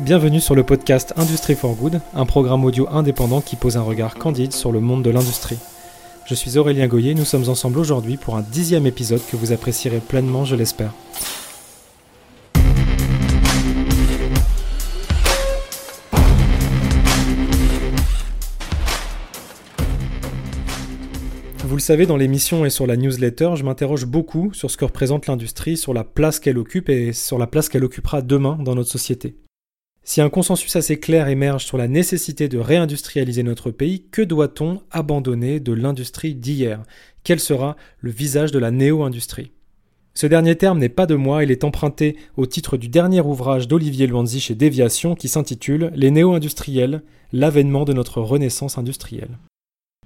Bienvenue sur le podcast Industry for Good, un programme audio indépendant qui pose un regard candide sur le monde de l'industrie. Je suis Aurélien Goyer, nous sommes ensemble aujourd'hui pour un dixième épisode que vous apprécierez pleinement, je l'espère. Vous le savez, dans l'émission et sur la newsletter, je m'interroge beaucoup sur ce que représente l'industrie, sur la place qu'elle occupe et sur la place qu'elle occupera demain dans notre société. Si un consensus assez clair émerge sur la nécessité de réindustrialiser notre pays, que doit-on abandonner de l'industrie d'hier? Quel sera le visage de la néo-industrie? Ce dernier terme n'est pas de moi, il est emprunté au titre du dernier ouvrage d'Olivier Luanzi chez Déviation qui s'intitule Les néo-industriels, l'avènement de notre renaissance industrielle.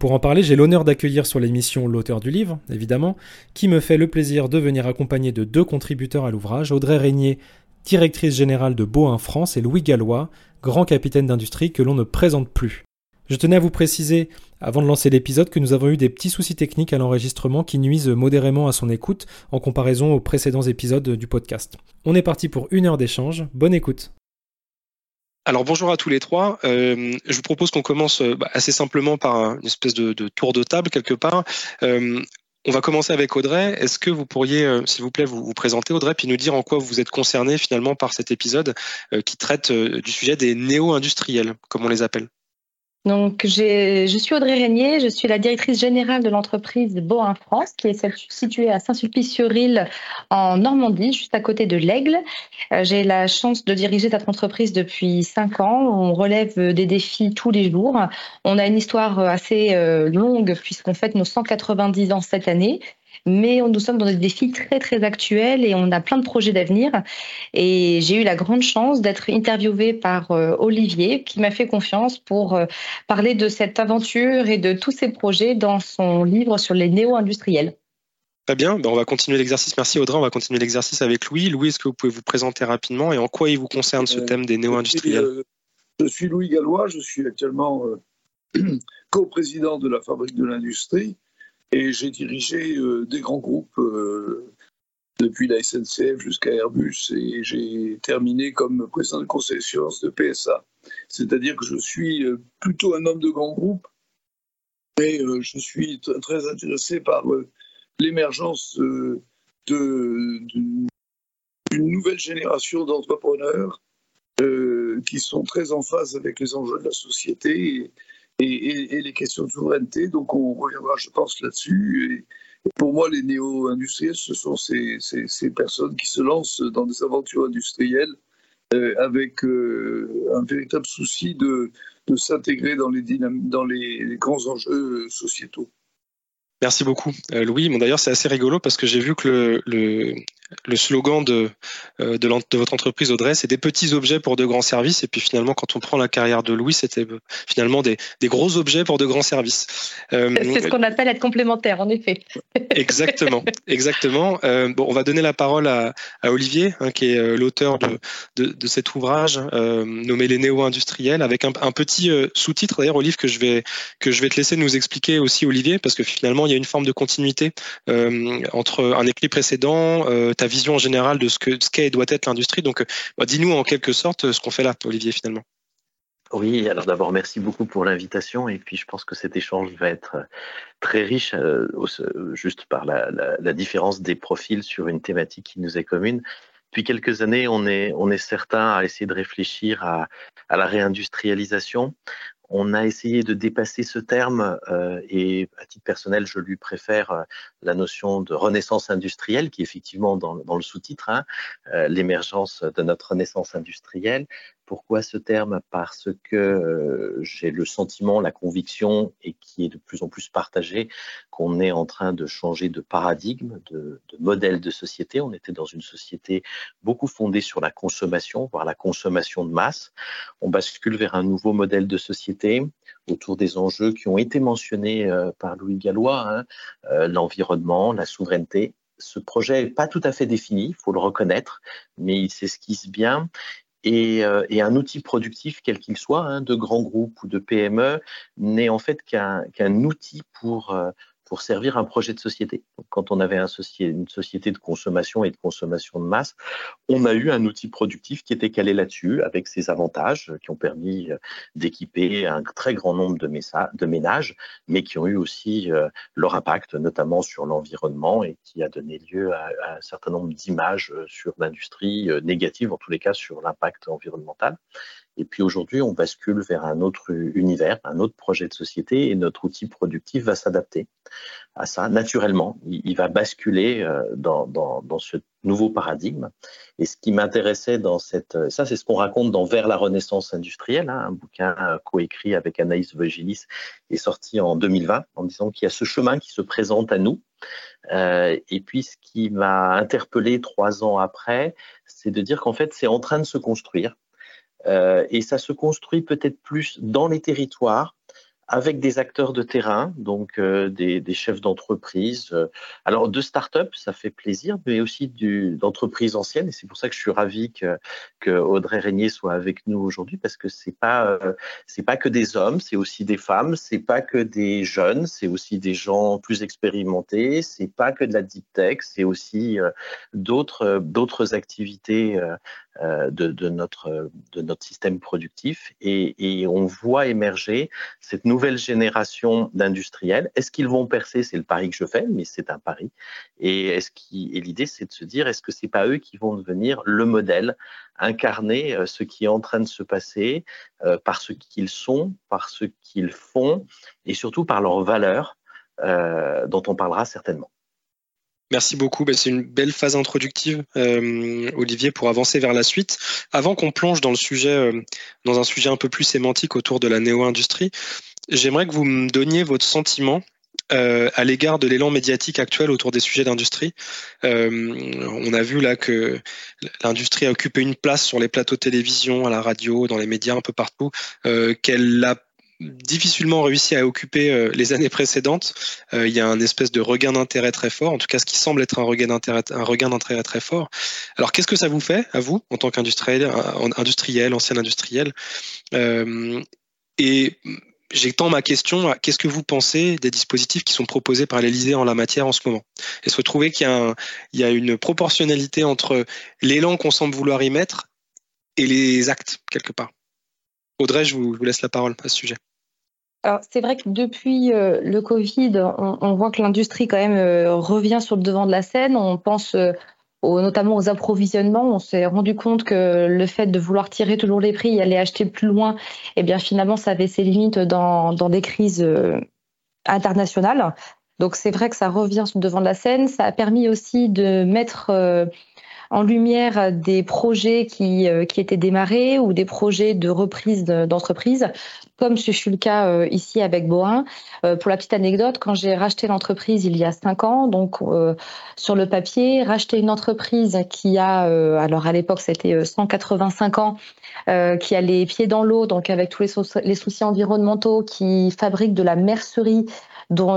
Pour en parler, j'ai l'honneur d'accueillir sur l'émission l'auteur du livre, évidemment, qui me fait le plaisir de venir accompagner de deux contributeurs à l'ouvrage, Audrey Régnier directrice générale de Boin France, et Louis Gallois, grand capitaine d'industrie que l'on ne présente plus. Je tenais à vous préciser, avant de lancer l'épisode, que nous avons eu des petits soucis techniques à l'enregistrement qui nuisent modérément à son écoute en comparaison aux précédents épisodes du podcast. On est parti pour une heure d'échange, bonne écoute. Alors bonjour à tous les trois. Euh, je vous propose qu'on commence euh, bah, assez simplement par une espèce de, tour de table quelque part. Euh, on va commencer avec Audrey. Est-ce que vous pourriez, euh, s'il vous plaît, vous, présenter Audrey, puis nous dire en quoi vous êtes concerné finalement par cet épisode euh, qui traite euh, du sujet des néo-industriels, comme on les appelle? Donc, je suis Audrey Régnier, je suis la directrice générale de l'entreprise Boin France, qui est située à Saint-Sulpice-sur-Île en Normandie, juste à côté de l'Aigle. Euh, j'ai la chance de diriger cette entreprise depuis cinq ans. On relève des défis tous les jours. On a une histoire assez euh, longue puisqu'on fête nos 190 ans cette année mais nous sommes dans des défis très très actuels et on a plein de projets d'avenir. Et j'ai eu la grande chance d'être interviewée par euh, Olivier qui m'a fait confiance pour euh, parler de cette aventure et de tous ces projets dans son livre sur les néo-industriels. Très bien, ben on va continuer l'exercice. Merci Audrey, on va continuer l'exercice avec Louis. Louis, est-ce que vous pouvez vous présenter rapidement et en quoi il vous concerne ce euh, thème des néo-industriels? Je suis Louis Gallois, je suis actuellement co-président de la Fabrique de l'Industrie et j'ai dirigé euh, des grands groupes euh, depuis la SNCF jusqu'à Airbus et j'ai terminé comme président de conseil de sciences de PSA. C'est-à-dire que je suis euh, plutôt un homme de grands groupes, mais je suis très intéressé par l'émergence d'une nouvelle génération d'entrepreneurs qui sont très en phase avec les enjeux de la société et, les questions de souveraineté. Donc on reviendra, je pense, là-dessus. Et, pour moi, les néo-industriels, ce sont ces, personnes qui se lancent dans des aventures industrielles euh, avec euh, un véritable souci de, s'intégrer dans, les, grands enjeux sociétaux. Merci beaucoup, euh, Louis. Bon, D'ailleurs, c'est assez rigolo parce que j'ai vu que le, le slogan de, euh, de, de, votre entreprise, Audrey, c'est des petits objets pour de grands services. Et puis finalement, quand on prend la carrière de Louis, c'était euh, finalement des, des, gros objets pour de grands services. c'est ce qu'on appelle être complémentaire, en effet. exactement, exactement. bon, on va donner la parole à, à Olivier, hein, qui est l'auteur de, de, de, cet ouvrage nommé Les néo-industriels, avec un, un petit sous-titre d'ailleurs, Olivier, que je vais que je vais te laisser nous expliquer aussi, Olivier, parce que finalement, il y a une forme de continuité euh, entre un écrit précédent, euh, ta vision en général de ce que ce qu'est et doit être l'industrie. Donc, euh, bah, dis-nous en quelque sorte ce qu'on fait là, Olivier, finalement. Oui, alors d'abord merci beaucoup pour l'invitation et puis je pense que cet échange va être très riche juste par la, différence des profils sur une thématique qui nous est commune. Depuis quelques années, on est, on est certain à essayer de réfléchir à, à la réindustrialisation on a essayé de dépasser ce terme euh, et à titre personnel, je lui préfère euh, la notion de renaissance industrielle qui est effectivement dans, le sous-titre, hein, euh, l'émergence de notre renaissance industrielle. Pourquoi ce terme? Parce que euh, j'ai le sentiment, la conviction, et qui est de plus en plus partagé, qu'on est en train de changer de paradigme, de, de, modèle de société. On était dans une société beaucoup fondée sur la consommation, voire la consommation de masse. On bascule vers un nouveau modèle de société autour des enjeux qui ont été mentionnés euh, par Louis Gallois, hein, euh, l'environnement, la souveraineté, ce projet n'est pas tout à fait défini, il faut le reconnaître, mais il s'esquisse bien. Euh, et, un outil productif, quel qu'il soit, hein, de grands groupes ou de PME, n'est en fait qu'un outil pour euh, pour servir un projet de société. quand on avait un une société de consommation et de consommation de masse, on a eu un outil productif qui était calé là-dessus, avec ses avantages qui ont permis euh, d'équiper un très grand nombre de, ménages, mais qui ont eu aussi euh, leur impact, notamment sur l'environnement, et qui a donné lieu à, un certain nombre d'images euh, sur l'industrie négatives, en tous les cas sur l'impact environnemental. Et puis aujourd'hui, on bascule vers un autre univers, un autre projet de société, et notre outil productif va s'adapter à ça naturellement. Il, va basculer euh, dans, dans, dans, ce nouveau paradigme. Et ce qui m'intéressait dans cette... Ça, c'est ce qu'on raconte dans Vers la Renaissance industrielle, hein, un bouquin euh, coécrit avec Anaïs Vogilis et sorti en 2020, en disant qu'il y a ce chemin qui se présente à nous. Euh, et puis, ce qui m'a interpellé trois ans après, c'est de dire qu'en fait, c'est en train de se construire et ça se construit peut-être plus dans les territoires avec des acteurs de terrain, donc euh, des, chefs d'entreprise. Euh, alors de start-up, ça fait plaisir, mais aussi d'entreprises anciennes. Et c'est pour ça que je suis ravi que, que Audrey Régnier soit avec nous aujourd'hui, parce que c'est pas euh, c'est pas que des hommes, c'est aussi des femmes, c'est pas que des jeunes, c'est aussi des gens plus expérimentés, c'est pas que de la deep tech, c'est aussi d'autres d'autres activités de, de, notre de notre système productif. Et, et on voit émerger cette nouvelle génération d'industriels. Est-ce qu'ils vont percer? C'est le pari que je fais, mais c'est un pari. Et est-ce et l'idée, c'est de se dire, est-ce que c'est pas eux qui vont devenir le modèle, incarner euh, ce qui est en train de se passer euh, par ce qu'ils sont, par ce qu'ils font, et surtout par leurs valeurs, euh, dont on parlera certainement. Merci beaucoup. Ben, c'est une belle phase introductive, euh, Olivier, pour avancer vers la suite. Avant qu'on plonge dans le sujet, euh, dans un sujet un peu plus sémantique autour de la néo-industrie, j'aimerais que vous me donniez votre sentiment euh, à l'égard de l'élan médiatique actuel autour des sujets d'industrie. on a vu là que l'industrie a occupé une place sur les plateaux télévision, à la radio, dans les médias un peu partout, qu'elle a difficilement réussi à occuper euh, les années précédentes. Euh, il y a un espèce de regain d'intérêt très fort, en tout cas ce qui semble être un regain d'intérêt, un regain d'intérêt très fort. Alors qu'est-ce que ça vous fait à vous en tant qu'industriel, industriel, ancien industriel euh, Et j'étends ma question à qu'est-ce que vous pensez des dispositifs qui sont proposés par l'Elysée en la matière en ce moment? Est-ce que vous trouvez qu'il y a une proportionnalité entre l'élan qu'on semble vouloir y mettre et les actes quelque part? Audrey, je vous, laisse la parole à ce sujet. Alors, c'est vrai que depuis euh, le Covid, on, voit que l'industrie quand même euh, revient sur le devant de la scène. On pense euh, notamment aux approvisionnements. On s'est rendu compte que le fait de vouloir tirer toujours les prix et aller acheter plus loin, eh bien finalement, ça avait ses limites dans, dans des crises internationales. Donc c'est vrai que ça revient sur le devant de la scène. Ça a permis aussi de mettre en lumière des projets qui, euh, qui étaient démarrés ou des projets de reprise d'entreprise, comme ce fut le cas euh, ici avec Boin. Euh, pour la petite anecdote, quand j'ai racheté l'entreprise il y a cinq ans, donc sur le papier, racheter une entreprise qui a, alors à l'époque c'était 185 ans, qui a les pieds dans l'eau, donc avec tous les, les soucis environnementaux, qui fabrique de la mercerie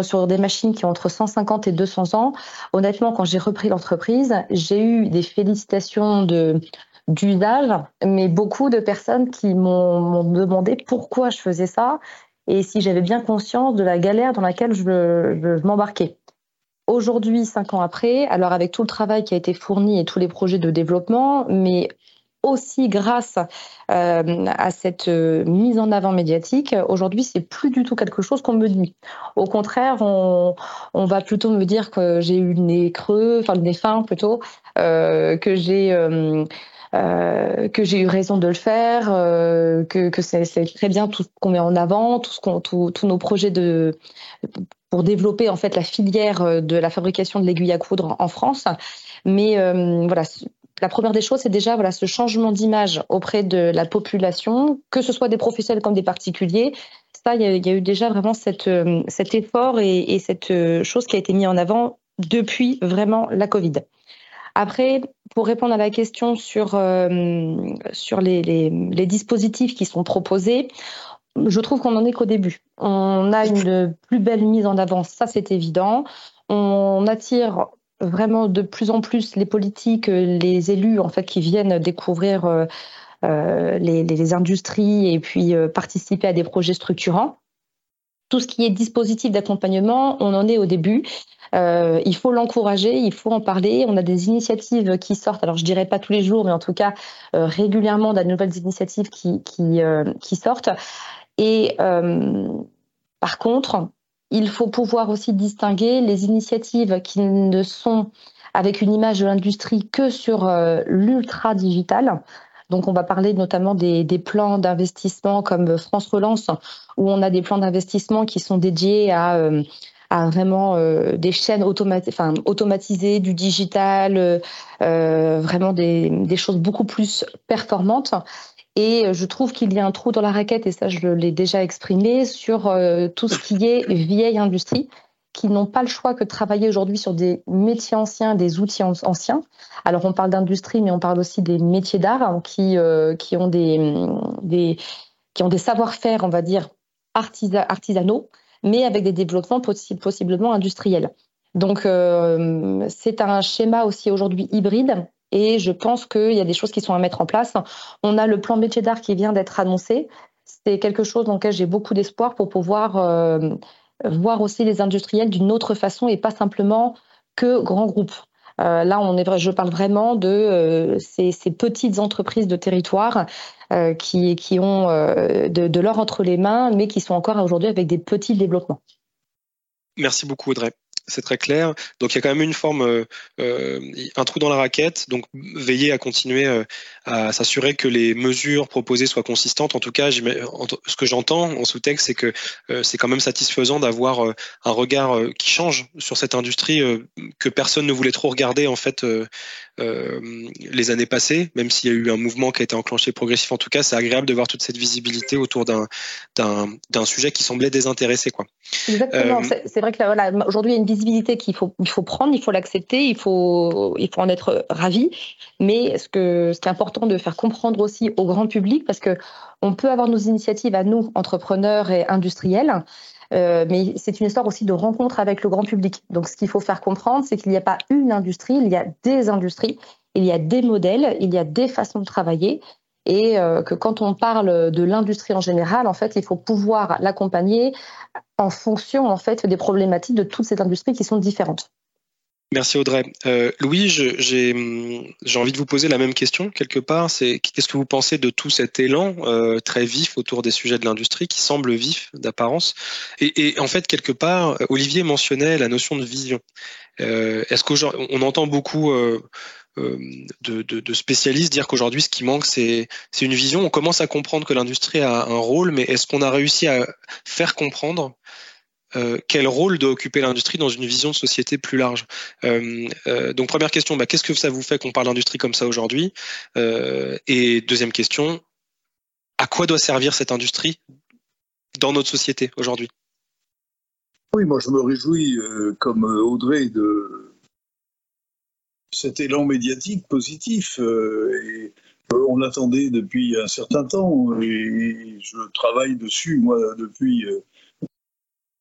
sur des machines qui ont entre 150 et 200 ans. Honnêtement, quand j'ai repris l'entreprise, j'ai eu des félicitations de d'usage, mais beaucoup de personnes qui m'ont demandé pourquoi je faisais ça et si j'avais bien conscience de la galère dans laquelle je, je m'embarquais. Aujourd'hui, cinq ans après, alors avec tout le travail qui a été fourni et tous les projets de développement, mais aussi grâce euh, à cette euh, mise en avant médiatique, aujourd'hui, c'est plus du tout quelque chose qu'on me dit. Au contraire, on, va plutôt me dire que j'ai eu le nez creux, enfin le nez fin plutôt, euh, que j'ai que j'ai eu raison de le faire, que, c'est très bien tout ce qu'on met en avant, tout ce qu'on, tous nos projets de pour développer en fait la filière de la fabrication de l'aiguille à coudre en France. Mais voilà, la première des choses, c'est déjà voilà, ce changement d'image auprès de la population, que ce soit des professionnels comme des particuliers. Ça, il y, a eu déjà vraiment euh, cet effort et, cette euh, chose qui a été mise en avant depuis vraiment la Covid. Après, pour répondre à la question sur, euh, sur les, les, les, dispositifs qui sont proposés, je trouve qu'on n'en est qu'au début. On a une plus belle mise en avant, ça c'est évident. On attire vraiment de plus en plus les politiques, euh, les élus en fait qui viennent découvrir euh, euh, les, industries et puis participer à des projets structurants. tout ce qui est dispositif d'accompagnement, on en est au début. Euh, il faut l'encourager, il faut en parler. On a des initiatives qui sortent, alors je dirais pas tous les jours, mais en tout cas euh, régulièrement, de nouvelles initiatives qui, qui, euh, qui sortent. Et par contre, il faut pouvoir aussi distinguer les initiatives qui ne sont avec une image de l'industrie que sur l'ultra digital. Donc, on va parler notamment des, plans d'investissement comme France Relance, où on a des plans d'investissement qui sont dédiés à à vraiment euh, des chaînes automatisées, du digital, euh, euh, vraiment des, choses beaucoup plus performantes. Et je trouve qu'il y a un trou dans la raquette, et ça je l'ai déjà exprimé, sur tout ce qui est vieille industrie, qui n'ont pas le choix que de travailler aujourd'hui sur des métiers anciens, des outils anciens. Alors on parle d'industrie, mais on parle aussi des métiers d'art hein, qui, qui ont des, des, qui ont des savoir-faire, on va dire, artisanaux, mais avec des développements possiblement industriels. Donc, euh, c'est un schéma aussi aujourd'hui hybride. Et je pense qu'il y a des choses qui sont à mettre en place. On a le plan métier d'art qui vient d'être annoncé. C'est quelque chose dans lequel j'ai beaucoup d'espoir pour pouvoir euh, voir aussi les industriels d'une autre façon et pas simplement que grands groupes. Euh, là, je parle vraiment de euh, ces, petites entreprises de territoire qui, qui ont de, de l'or entre les mains, mais qui sont encore aujourd'hui avec des petits développements. Merci beaucoup, Audrey c'est très clair. Donc il y a quand même une forme, euh, euh, un trou dans la raquette. Donc veiller à continuer euh, à s'assurer que les mesures proposées soient consistantes. En tout cas, ce que j'entends en sous-texte, c'est que c'est quand même satisfaisant d'avoir un regard qui change sur cette industrie que personne ne voulait trop regarder en fait les années passées, même s'il y a eu un mouvement qui a été enclenché progressif. En tout cas, c'est agréable de voir toute cette visibilité autour d'un sujet qui semblait désintéressé. Quoi. Exactement. c'est vrai que voilà, aujourd'hui il y a une qu'il faut, il faut prendre, il faut l'accepter, il faut, il faut en être ravi. Mais ce que c'est important de faire comprendre aussi au grand public, parce que on peut avoir nos initiatives à nous, entrepreneurs et industriels, euh, mais c'est une histoire aussi de rencontre avec le grand public. Donc, ce qu'il faut faire comprendre, c'est qu'il n'y a pas une industrie, il y a des industries, il y a des modèles, il y a des façons de travailler, et euh, que quand on parle de l'industrie en général, en fait, il faut pouvoir l'accompagner en fonction en fait des problématiques de toutes ces industries qui sont différentes. Merci Audrey. Euh, Louis, j'ai envie de vous poser la même question quelque part. C'est qu'est-ce que vous pensez de tout cet élan euh, très vif autour des sujets de l'industrie qui semble vif d'apparence? Et, et, en fait quelque part, Olivier mentionnait la notion de vision. Euh, Est-ce qu'on entend beaucoup euh, de, de, spécialistes dire qu'aujourd'hui, ce qui manque, c'est une vision. On commence à comprendre que l'industrie a un rôle, mais est-ce qu'on a réussi à faire comprendre euh, quel rôle doit occuper l'industrie dans une vision de société plus large? Euh, Donc première question, bah, qu'est-ce que ça vous fait qu'on parle d'industrie comme ça aujourd'hui? Et deuxième question, à quoi doit servir cette industrie dans notre société aujourd'hui? Oui, moi je me réjouis, comme Audrey, de, cet élan médiatique positif. Euh, euh, on l'attendait depuis un certain temps et je travaille dessus, moi, depuis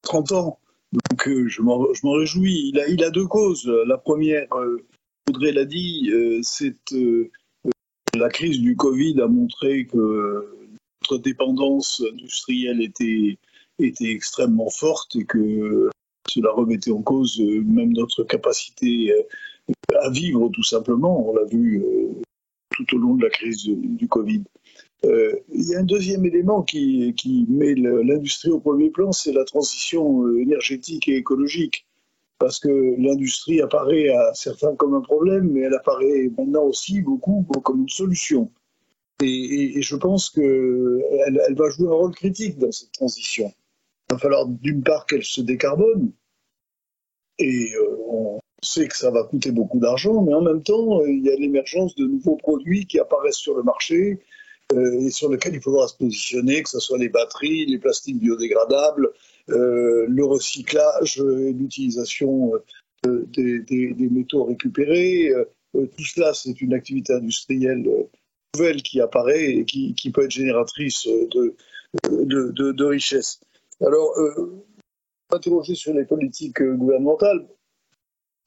30 euh, ans. Donc je m'en réjouis. Il a, il a deux causes. La première, Audrey l'a dit, c'est la crise du Covid a montré que notre dépendance industrielle était, était extrêmement forte et que cela remettait en cause même notre capacité à vivre tout simplement. On l'a vu euh, tout au long de la crise du Covid. Euh, il y a un deuxième élément qui, met l'industrie au premier plan, c'est la transition euh, énergétique et écologique. Parce que l'industrie apparaît à certains comme un problème, mais elle apparaît maintenant aussi beaucoup comme une solution. Et, je pense qu'elle elle va jouer un rôle critique dans cette transition. Il va falloir d'une part qu'elle se décarbone, et on, sait que ça va coûter beaucoup d'argent, mais en même temps, euh, il y a l'émergence de nouveaux produits qui apparaissent sur le marché euh, et sur lesquels il faudra se positionner, que ce soit les batteries, les plastiques biodégradables, euh, le recyclage l'utilisation des, métaux récupérés. tout cela, c'est une activité industrielle nouvelle qui apparaît et qui, peut être génératrice de, de, de richesse. Alors, interroger sur les politiques gouvernementales,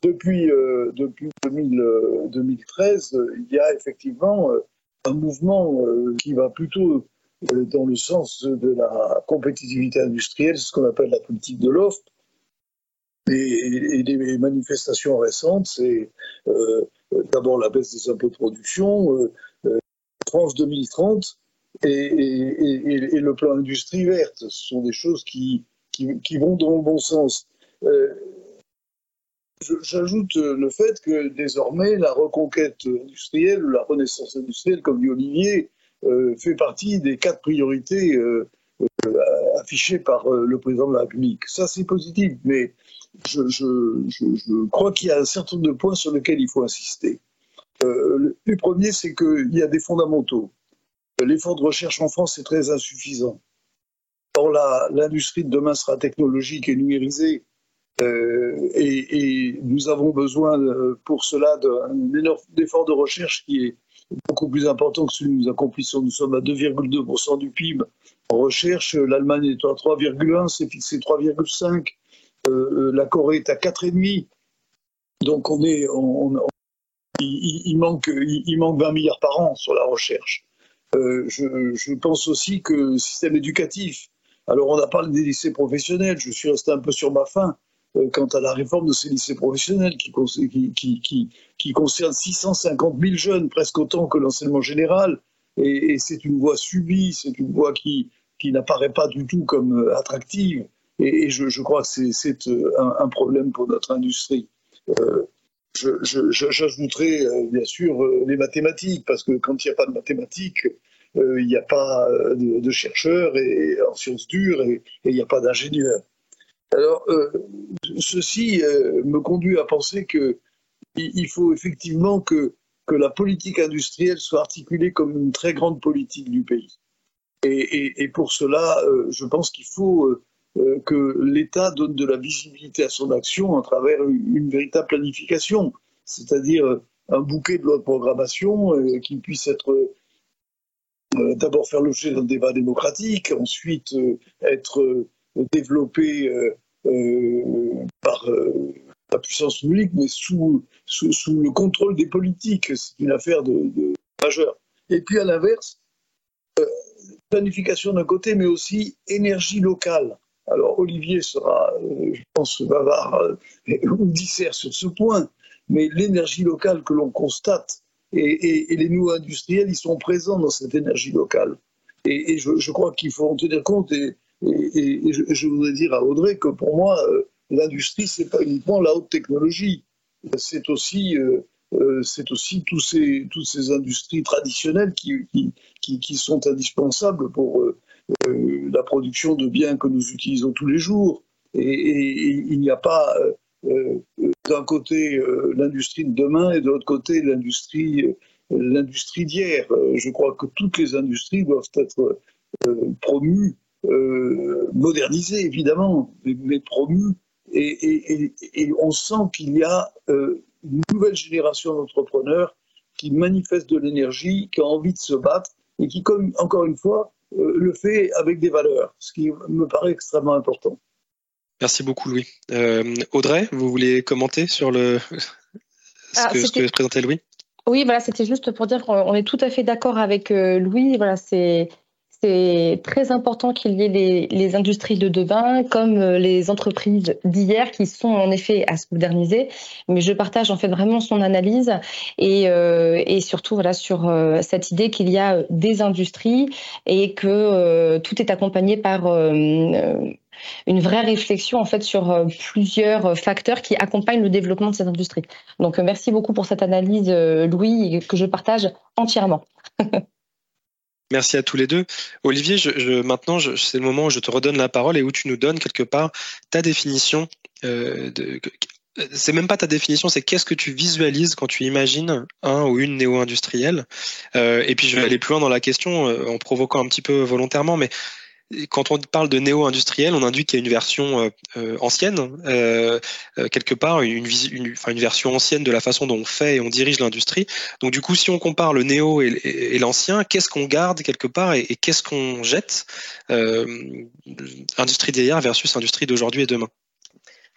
depuis, euh, depuis 2013, euh, il y a effectivement euh, un mouvement qui va plutôt dans le sens de la compétitivité industrielle, ce qu'on appelle la politique de l'offre. Et, les manifestations récentes, c'est d'abord la baisse des impôts de production, France 2030 et, le plan industrie verte. Ce sont des choses qui, qui, vont dans le bon sens. J'ajoute le fait que désormais, la reconquête industrielle, la renaissance industrielle, comme dit Olivier, euh, fait partie des quatre priorités euh, euh, affichées par le président de la République. Ça, c'est positif, mais je, je crois qu'il y a un certain nombre de points sur lesquels il faut insister. le premier, c'est qu'il y a des fondamentaux. L'effort de recherche en France est très insuffisant. Or, l'industrie de demain sera technologique et numérisée. Euh, et, nous avons besoin euh, pour cela d'un énorme effort de recherche qui est beaucoup plus important que celui que nous accomplissons. Nous sommes à 2,2% du PIB en recherche. L'Allemagne est à 3,1, c'est fixé 3,5. Euh, la Corée est à 4,5. Donc on est, il, manque, il, manque 20 milliards par an sur la recherche. je, je, pense aussi que le système éducatif, alors on a parlé des lycées professionnels, je suis resté un peu sur ma faim. Euh, quant à la réforme de ces lycées professionnels qui, qui, concerne 650 000 jeunes, presque autant que l'enseignement général. Et, c'est une voie subie, c'est une voie qui, n'apparaît pas du tout comme euh, attractive. Et, je, crois que c'est euh, un, problème pour notre industrie. J'ajouterai bien sûr les mathématiques, parce que quand il n'y a pas de mathématiques, il n'y a pas de, chercheurs et, en sciences dures et il n'y a pas d'ingénieurs. Alors, euh, ceci euh, me conduit à penser qu'il faut effectivement que, la politique industrielle soit articulée comme une très grande politique du pays. Et, pour cela, euh, je pense qu'il faut que l'État donne de la visibilité à son action à travers une, véritable planification, c'est-à-dire un bouquet de lois de programmation qui puisse être d'abord faire l'objet d'un débat démocratique, ensuite être développé euh, euh, par euh, la puissance publique, mais sous, le contrôle des politiques. C'est une affaire de, majeure. Et puis à l'inverse, planification d'un côté, mais aussi énergie locale. Alors Olivier sera, je pense, bavard ou dissert sur ce point, mais l'énergie locale que l'on constate et, les nouveaux industriels, ils sont présents dans cette énergie locale. Et, je, je, crois qu'il faut en tenir compte et, et, je, voudrais dire à Audrey que pour moi, euh, l'industrie, c'est pas uniquement la haute technologie, c'est aussi, euh, euh, c'est aussi tous ces, toutes ces industries traditionnelles qui, qui, sont indispensables pour la production de biens que nous utilisons tous les jours. Et, il n'y a pas d'un côté l'industrie de demain et de l'autre côté l'industrie l'industrie d'hier. Je crois que toutes les industries doivent être promues modernisé évidemment, mais, promu. Et, on sent qu'il y a euh, une nouvelle génération d'entrepreneurs qui manifestent de l'énergie, qui a envie de se battre et qui, comme encore une fois, euh, le fait avec des valeurs, ce qui me paraît extrêmement important. Merci beaucoup, Louis. Audrey, vous voulez commenter sur le ce, ah, que, ce que présentait Louis? Oui, voilà, c'était juste pour dire qu'on est tout à fait d'accord avec Louis. Voilà, c'est c'est très important qu'il y ait les, industries de demain comme euh, les entreprises d'hier qui sont en effet à se moderniser. Mais je partage en fait vraiment son analyse et, euh, surtout voilà sur euh, cette idée qu'il y a des industries et que tout est accompagné par une vraie réflexion en fait sur plusieurs facteurs qui accompagnent le développement de cette industrie. Donc merci beaucoup pour cette analyse, Louis, que je partage entièrement. Merci à tous les deux. Olivier, je, maintenant, c'est le moment où je te redonne la parole et où tu nous donnes quelque part ta définition. Euh, de, c'est même pas ta définition, c'est qu'est-ce que tu visualises quand tu imagines un ou une néo-industrielle. Euh, et puis je vais aller plus loin dans la question euh, en provoquant un petit peu volontairement, mais quand on parle de néo-industriel, on induit qu'il y a une version euh, euh, ancienne, euh, quelque part, une, une, une, version ancienne de la façon dont on fait et on dirige l'industrie. Donc du coup, si on compare le néo et, l'ancien, qu'est-ce qu'on garde quelque part et, qu'est-ce qu'on jette Industrie d'hier versus industrie d'aujourd'hui et demain?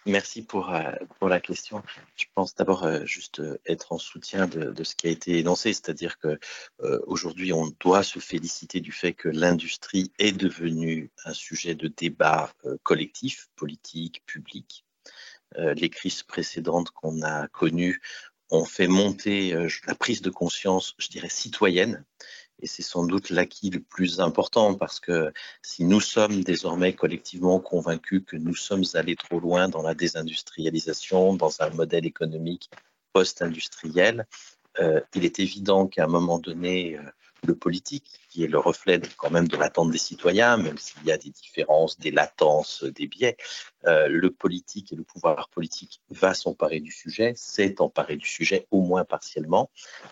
Merci pour, euh, pour la question. Je pense d'abord euh, juste euh, être en soutien de, ce qui a été énoncé, c'est-à-dire que aujourd'hui on doit se féliciter du fait que l'industrie est devenue un sujet de débat collectif, politique, public. les crises précédentes qu'on a connues ont fait monter la prise de conscience, je dirais, citoyenne et c'est sans doute l'acquis le plus important parce que si nous sommes désormais collectivement convaincus que nous sommes allés trop loin dans la désindustrialisation, dans un modèle économique post-industriel, euh, il est évident qu'à un moment donné, euh, le politique, qui est le reflet quand même de l'attente des citoyens, même s'il y a des différences, des latences, des biais, euh, le politique et le pouvoir politique va s'emparer du sujet, s'est emparé du sujet au moins partiellement.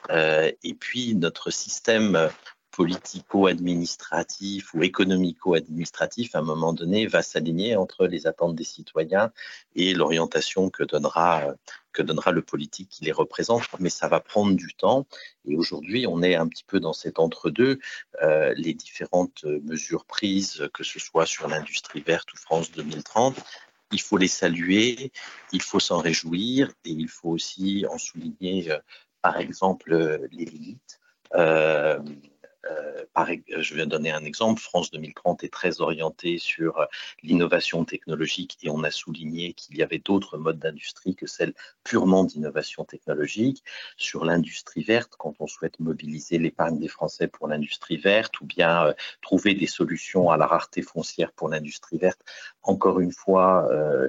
Euh, et puis notre système politico-administratif ou économico-administratif, à un moment donné, va s'aligner entre les attentes des citoyens et l'orientation que donnera, que donnera le politique qui les représente. Mais ça va prendre du temps. Et aujourd'hui, on est un petit peu dans cet entre-deux. Euh, les différentes mesures prises, que ce soit sur l'industrie verte ou France 2030, il faut les saluer, il faut s'en réjouir et il faut aussi en souligner, euh, par exemple, les limites. Euh, euh, je vais donner un exemple. France 2030 est très orientée sur euh, l'innovation technologique et on a souligné qu'il y avait d'autres modes d'industrie que celle purement d'innovation technologique. Sur l'industrie verte, quand on souhaite mobiliser l'épargne des Français pour l'industrie verte ou bien euh, trouver des solutions à la rareté foncière pour l'industrie verte, encore une fois,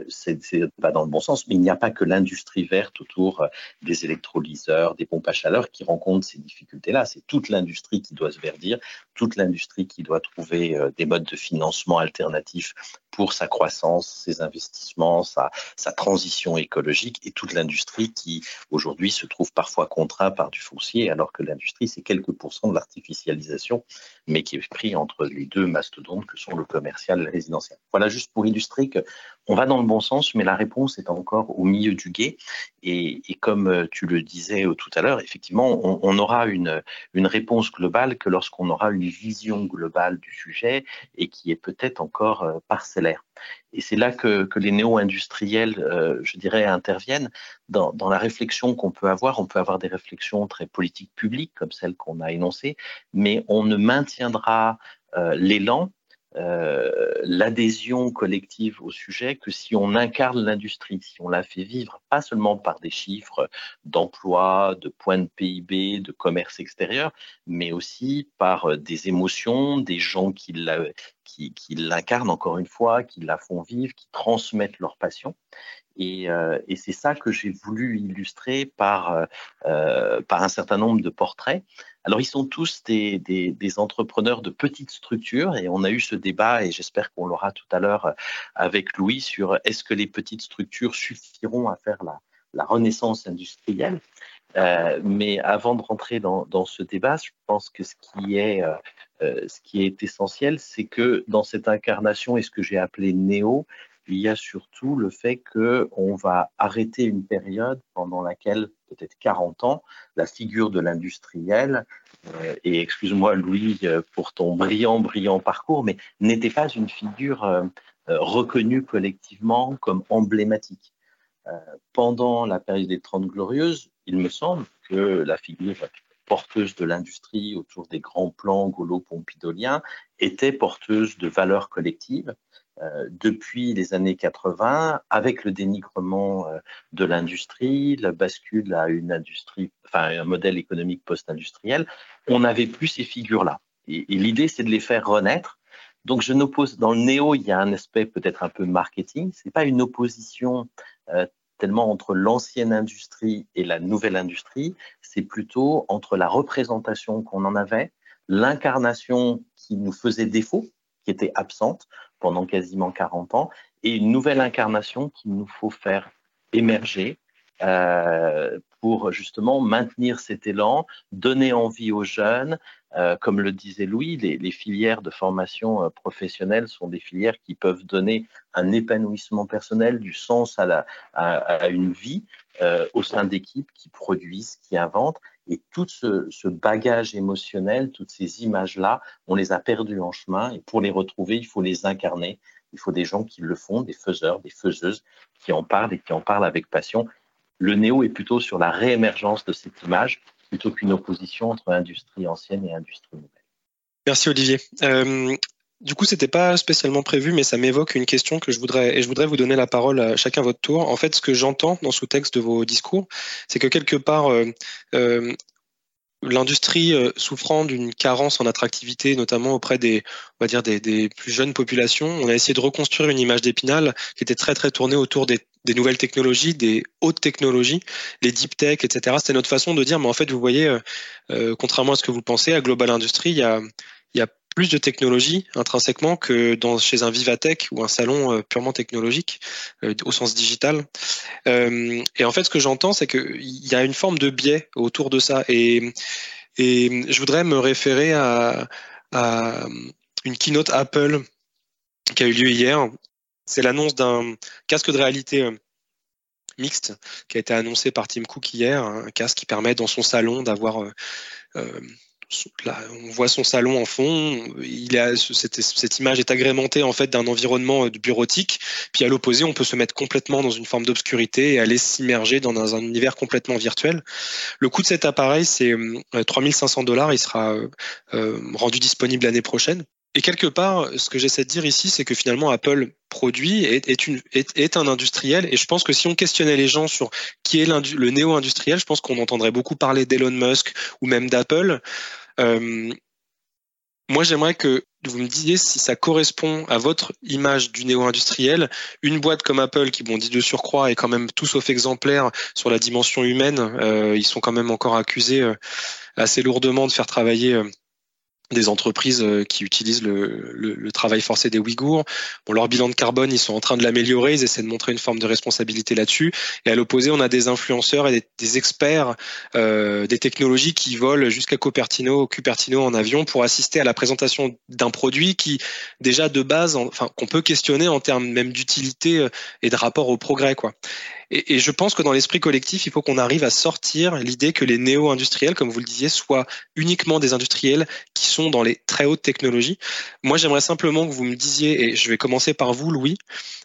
c'est pas dans le bon sens, mais il n'y a pas que l'industrie verte autour des électrolyseurs, des pompes à chaleur qui rencontrent ces difficultés-là. C'est toute l'industrie qui doit se dire toute l'industrie qui doit trouver euh, des modes de financement alternatifs pour sa croissance, ses investissements, sa, transition écologique et toute l'industrie qui aujourd'hui se trouve parfois contrainte par du foncier alors que l'industrie c'est quelques pourcents de l'artificialisation mais qui est pris entre les deux mastodontes que sont le commercial et le résidentiel. Voilà juste pour illustrer que on va dans le bon sens mais la réponse est encore au milieu du guet et, comme euh, tu le disais tout à l'heure effectivement on, on, aura une, une réponse globale que lorsqu'on aura une vision globale du sujet et qui est peut-être encore euh, et c'est là que, les néo-industriels, euh, je dirais, interviennent dans, la réflexion qu'on peut avoir. On peut avoir des réflexions très politiques publiques, comme celles qu'on a énoncées, mais on ne maintiendra euh, l'élan euh, l'adhésion collective au sujet que si on incarne l'industrie, si on la fait vivre, pas seulement par des chiffres d'emploi, de points de PIB, de commerce extérieur, mais aussi par des émotions, des gens qui l'incarnent encore une fois, qui la font vivre, qui transmettent leur passion. Et, euh, c'est ça que j'ai voulu illustrer par, par un certain nombre de portraits. Alors, ils sont tous des, des, entrepreneurs de petites structures et on a eu ce débat et j'espère qu'on l'aura tout à l'heure euh, avec Louis sur est-ce que les petites structures suffiront à faire la, la renaissance industrielle. Euh, mais avant de rentrer dans, dans, ce débat, je pense que ce qui est, euh, euh ce qui est essentiel, c'est que dans cette incarnation et ce que j'ai appelé néo, il y a surtout le fait qu'on va arrêter une période pendant laquelle, peut-être 40 ans, la figure de l'industriel, euh, et excuse-moi Louis euh, pour ton brillant, brillant parcours, mais n'était pas une figure euh, reconnue collectivement comme emblématique. pendant la période des Trente Glorieuses, il me semble que la figure porteuse de l'industrie autour des grands plans gaulo-pompidoliens était porteuse de valeurs collectives euh, depuis les années 80, avec le dénigrement euh, de l'industrie, la bascule à une industrie, enfin un modèle économique post-industriel, on n'avait plus ces figures-là. Et, l'idée, c'est de les faire renaître. Donc, je n'oppose dans le néo, il y a un aspect peut-être un peu marketing. C'est pas une opposition euh, tellement entre l'ancienne industrie et la nouvelle industrie. C'est plutôt entre la représentation qu'on en avait, l'incarnation qui nous faisait défaut, qui était absente pendant quasiment 40 ans, et une nouvelle incarnation qu'il nous faut faire émerger pour justement maintenir cet élan, donner envie aux jeunes. Euh, comme le disait Louis, les, filières de formation euh, professionnelle sont des filières qui peuvent donner un épanouissement personnel, du sens à, la, à, une vie au sein d'équipes qui produisent, qui inventent. Et tout ce, ce bagage émotionnel, toutes ces images-là, on les a perdues en chemin. Et pour les retrouver, il faut les incarner Il faut des gens qui le font, des faiseurs, des faiseuses, qui en parlent et qui en parlent avec passion. Le néo est plutôt sur la réémergence de cette image plutôt qu'une opposition entre industrie ancienne et industrie nouvelle. Merci Olivier. Euh, du coup, c'était pas spécialement prévu, mais ça m'évoque une question que je voudrais et je voudrais vous donner la parole à chacun votre tour. En fait, ce que j'entends dans ce texte de vos discours, c'est que quelque part, euh, euh, l'industrie souffrant d'une carence en attractivité, notamment auprès des, on va dire des, plus jeunes populations, on a essayé de reconstruire une image d'Épinal qui était très très tournée autour des, des, nouvelles technologies, des hautes technologies, les deep tech, etc. C'était notre façon de dire, mais en fait, vous voyez, euh, euh, contrairement à ce que vous pensez, à Global Industry, il y a, y a plus de technologie intrinsèquement que dans, chez un Vivatech ou un salon euh, purement technologique euh, au sens digital. Euh, et en fait, ce que j'entends, c'est qu'il y a une forme de biais autour de ça. Et, et je voudrais me référer à, à une keynote Apple qui a eu lieu hier. C'est l'annonce d'un casque de réalité mixte qui a été annoncé par Tim Cook hier, un casque qui permet dans son salon d'avoir euh, on voit son salon en fond. Cette, image est agrémentée en fait d'un environnement euh, bureautique. Puis à l'opposé, on peut se mettre complètement dans une forme d'obscurité et aller s'immerger dans un, univers complètement virtuel. Le coût de cet appareil, c'est 3500 euh, dollars. Il sera euh, rendu disponible l'année prochaine. Et quelque part, ce que j'essaie de dire ici, c'est que finalement Apple produit est, est, une, est, un industriel. Et je pense que si on questionnait les gens sur qui est le néo-industriel, je pense qu'on entendrait beaucoup parler d'Elon Musk ou même d'Apple. Euh, moi, j'aimerais que vous me disiez si ça correspond à votre image du néo-industriel. Une boîte comme Apple, qui, bon, dit de surcroît, est quand même tout sauf exemplaire sur la dimension humaine. Euh, ils sont quand même encore accusés euh, assez lourdement de faire travailler des entreprises euh, qui utilisent le, travail forcé des Ouïghours. Bon, leur bilan de carbone, ils sont en train de l'améliorer, ils essaient de montrer une forme de responsabilité là-dessus. Et à l'opposé, on a des influenceurs et des, des experts euh, des technologies qui volent jusqu'à Cupertino, Cupertino en avion pour assister à la présentation d'un produit qui, déjà de base, enfin, qu'on peut questionner en termes même d'utilité euh, et de rapport au progrès, quoi. Et, je pense que dans l'esprit collectif, il faut qu'on arrive à sortir l'idée que les néo-industriels, comme vous le disiez, soient uniquement des industriels qui sont dans les très hautes technologies. Moi, j'aimerais simplement que vous me disiez, et je vais commencer par vous, Louis,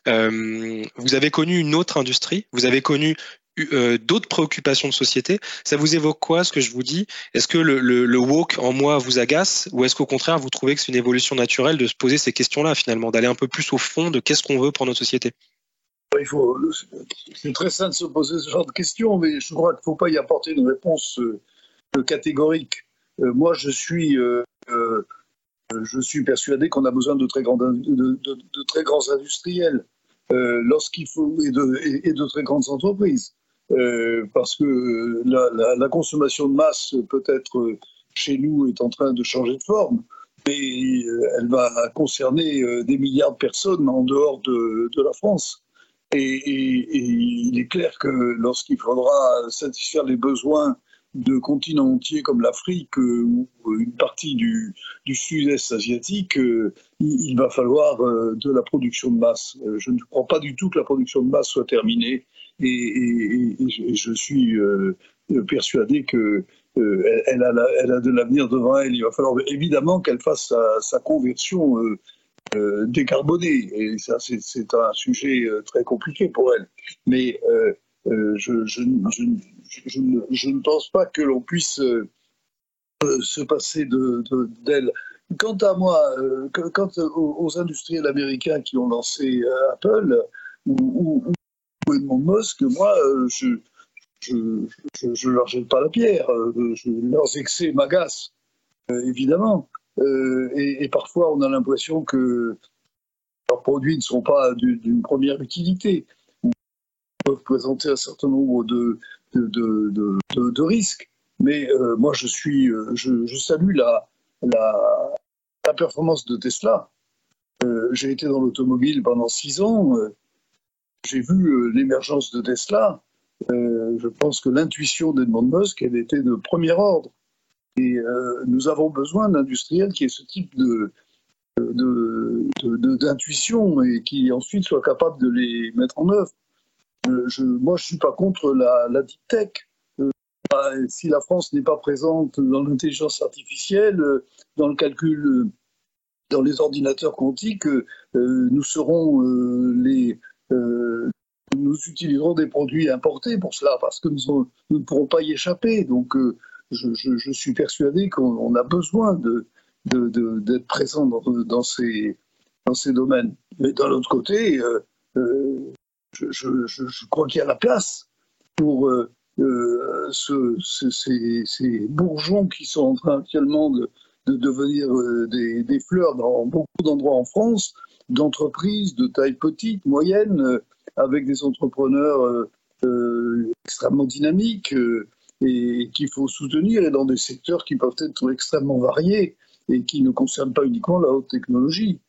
euh, vous avez connu une autre industrie, vous avez connu euh, d'autres préoccupations de société. Ça vous évoque quoi ce que je vous dis? Est-ce que le, le, le woke en moi vous agace ou est-ce qu'au contraire vous trouvez que c'est une évolution naturelle de se poser ces questions-là finalement, d'aller un peu plus au fond de qu'est-ce qu'on veut pour notre société? Il faut, c'est très sain de se poser ce genre de questions, mais je crois qu'il ne faut pas y apporter une réponse euh, catégorique. Euh, moi, je suis, euh, je suis persuadé qu'on a besoin de très, grands, de, très grands industriels lorsqu'il faut et de, et, de, très grandes entreprises, parce que la, la, consommation de masse peut-être chez nous est en train de changer de forme, mais elle va concerner des milliards de personnes en dehors de, de la France. Et, il est clair que lorsqu'il faudra satisfaire les besoins de continents entiers comme l'Afrique euh, ou une partie du, sud-est asiatique, euh, il, va falloir euh, de la production de masse. Euh, je ne crois pas du tout que la production de masse soit terminée et, je suis euh, persuadé que euh, elle, a de l'avenir devant elle. Il va falloir évidemment qu'elle fasse sa conversion euh, décarbonée. Et ça, c'est un sujet euh, très compliqué pour elle. Mais euh, je, je, je, je, ne, je, pense pas que l'on puisse se passer d'elle. De, Quant à moi, quant aux, industriels américains qui ont lancé Apple ou, ou, ou Edmond Musk, moi, je je ne leur jette pas la pierre. Je, leurs excès m'agacent, évidemment. Euh, et, parfois, on a l'impression que leurs produits ne sont pas d'une première utilité. Ils peuvent présenter un certain nombre de, risques. Mais euh, moi, je, suis, euh, je, salue la, performance de Tesla. J'ai été dans l'automobile pendant six ans. J'ai vu l'émergence de Tesla. je pense que l'intuition d'Edmond Musk, elle était de premier ordre. Et euh, nous avons besoin d'industriels qui aient ce type d'intuition et qui ensuite soient capables de les mettre en œuvre. Euh, moi, je ne suis pas contre la, la deep tech. Euh, si la France n'est pas présente dans l'intelligence artificielle, dans le calcul dans les ordinateurs quantiques, nous nous utiliserons des produits importés pour cela parce que nous, ne pourrons pas y échapper. Donc, je, suis persuadé qu'on a besoin d'être présent dans, ces, domaines. Mais d'un autre côté, je, crois qu'il y a la place pour euh, euh, ces, bourgeons qui sont en train actuellement de, devenir euh, des, fleurs dans beaucoup d'endroits en France, d'entreprises de taille petite, moyenne, avec des entrepreneurs extrêmement dynamiques et qu'il faut soutenir et dans des secteurs qui peuvent être extrêmement variés et qui ne concernent pas uniquement la haute technologie.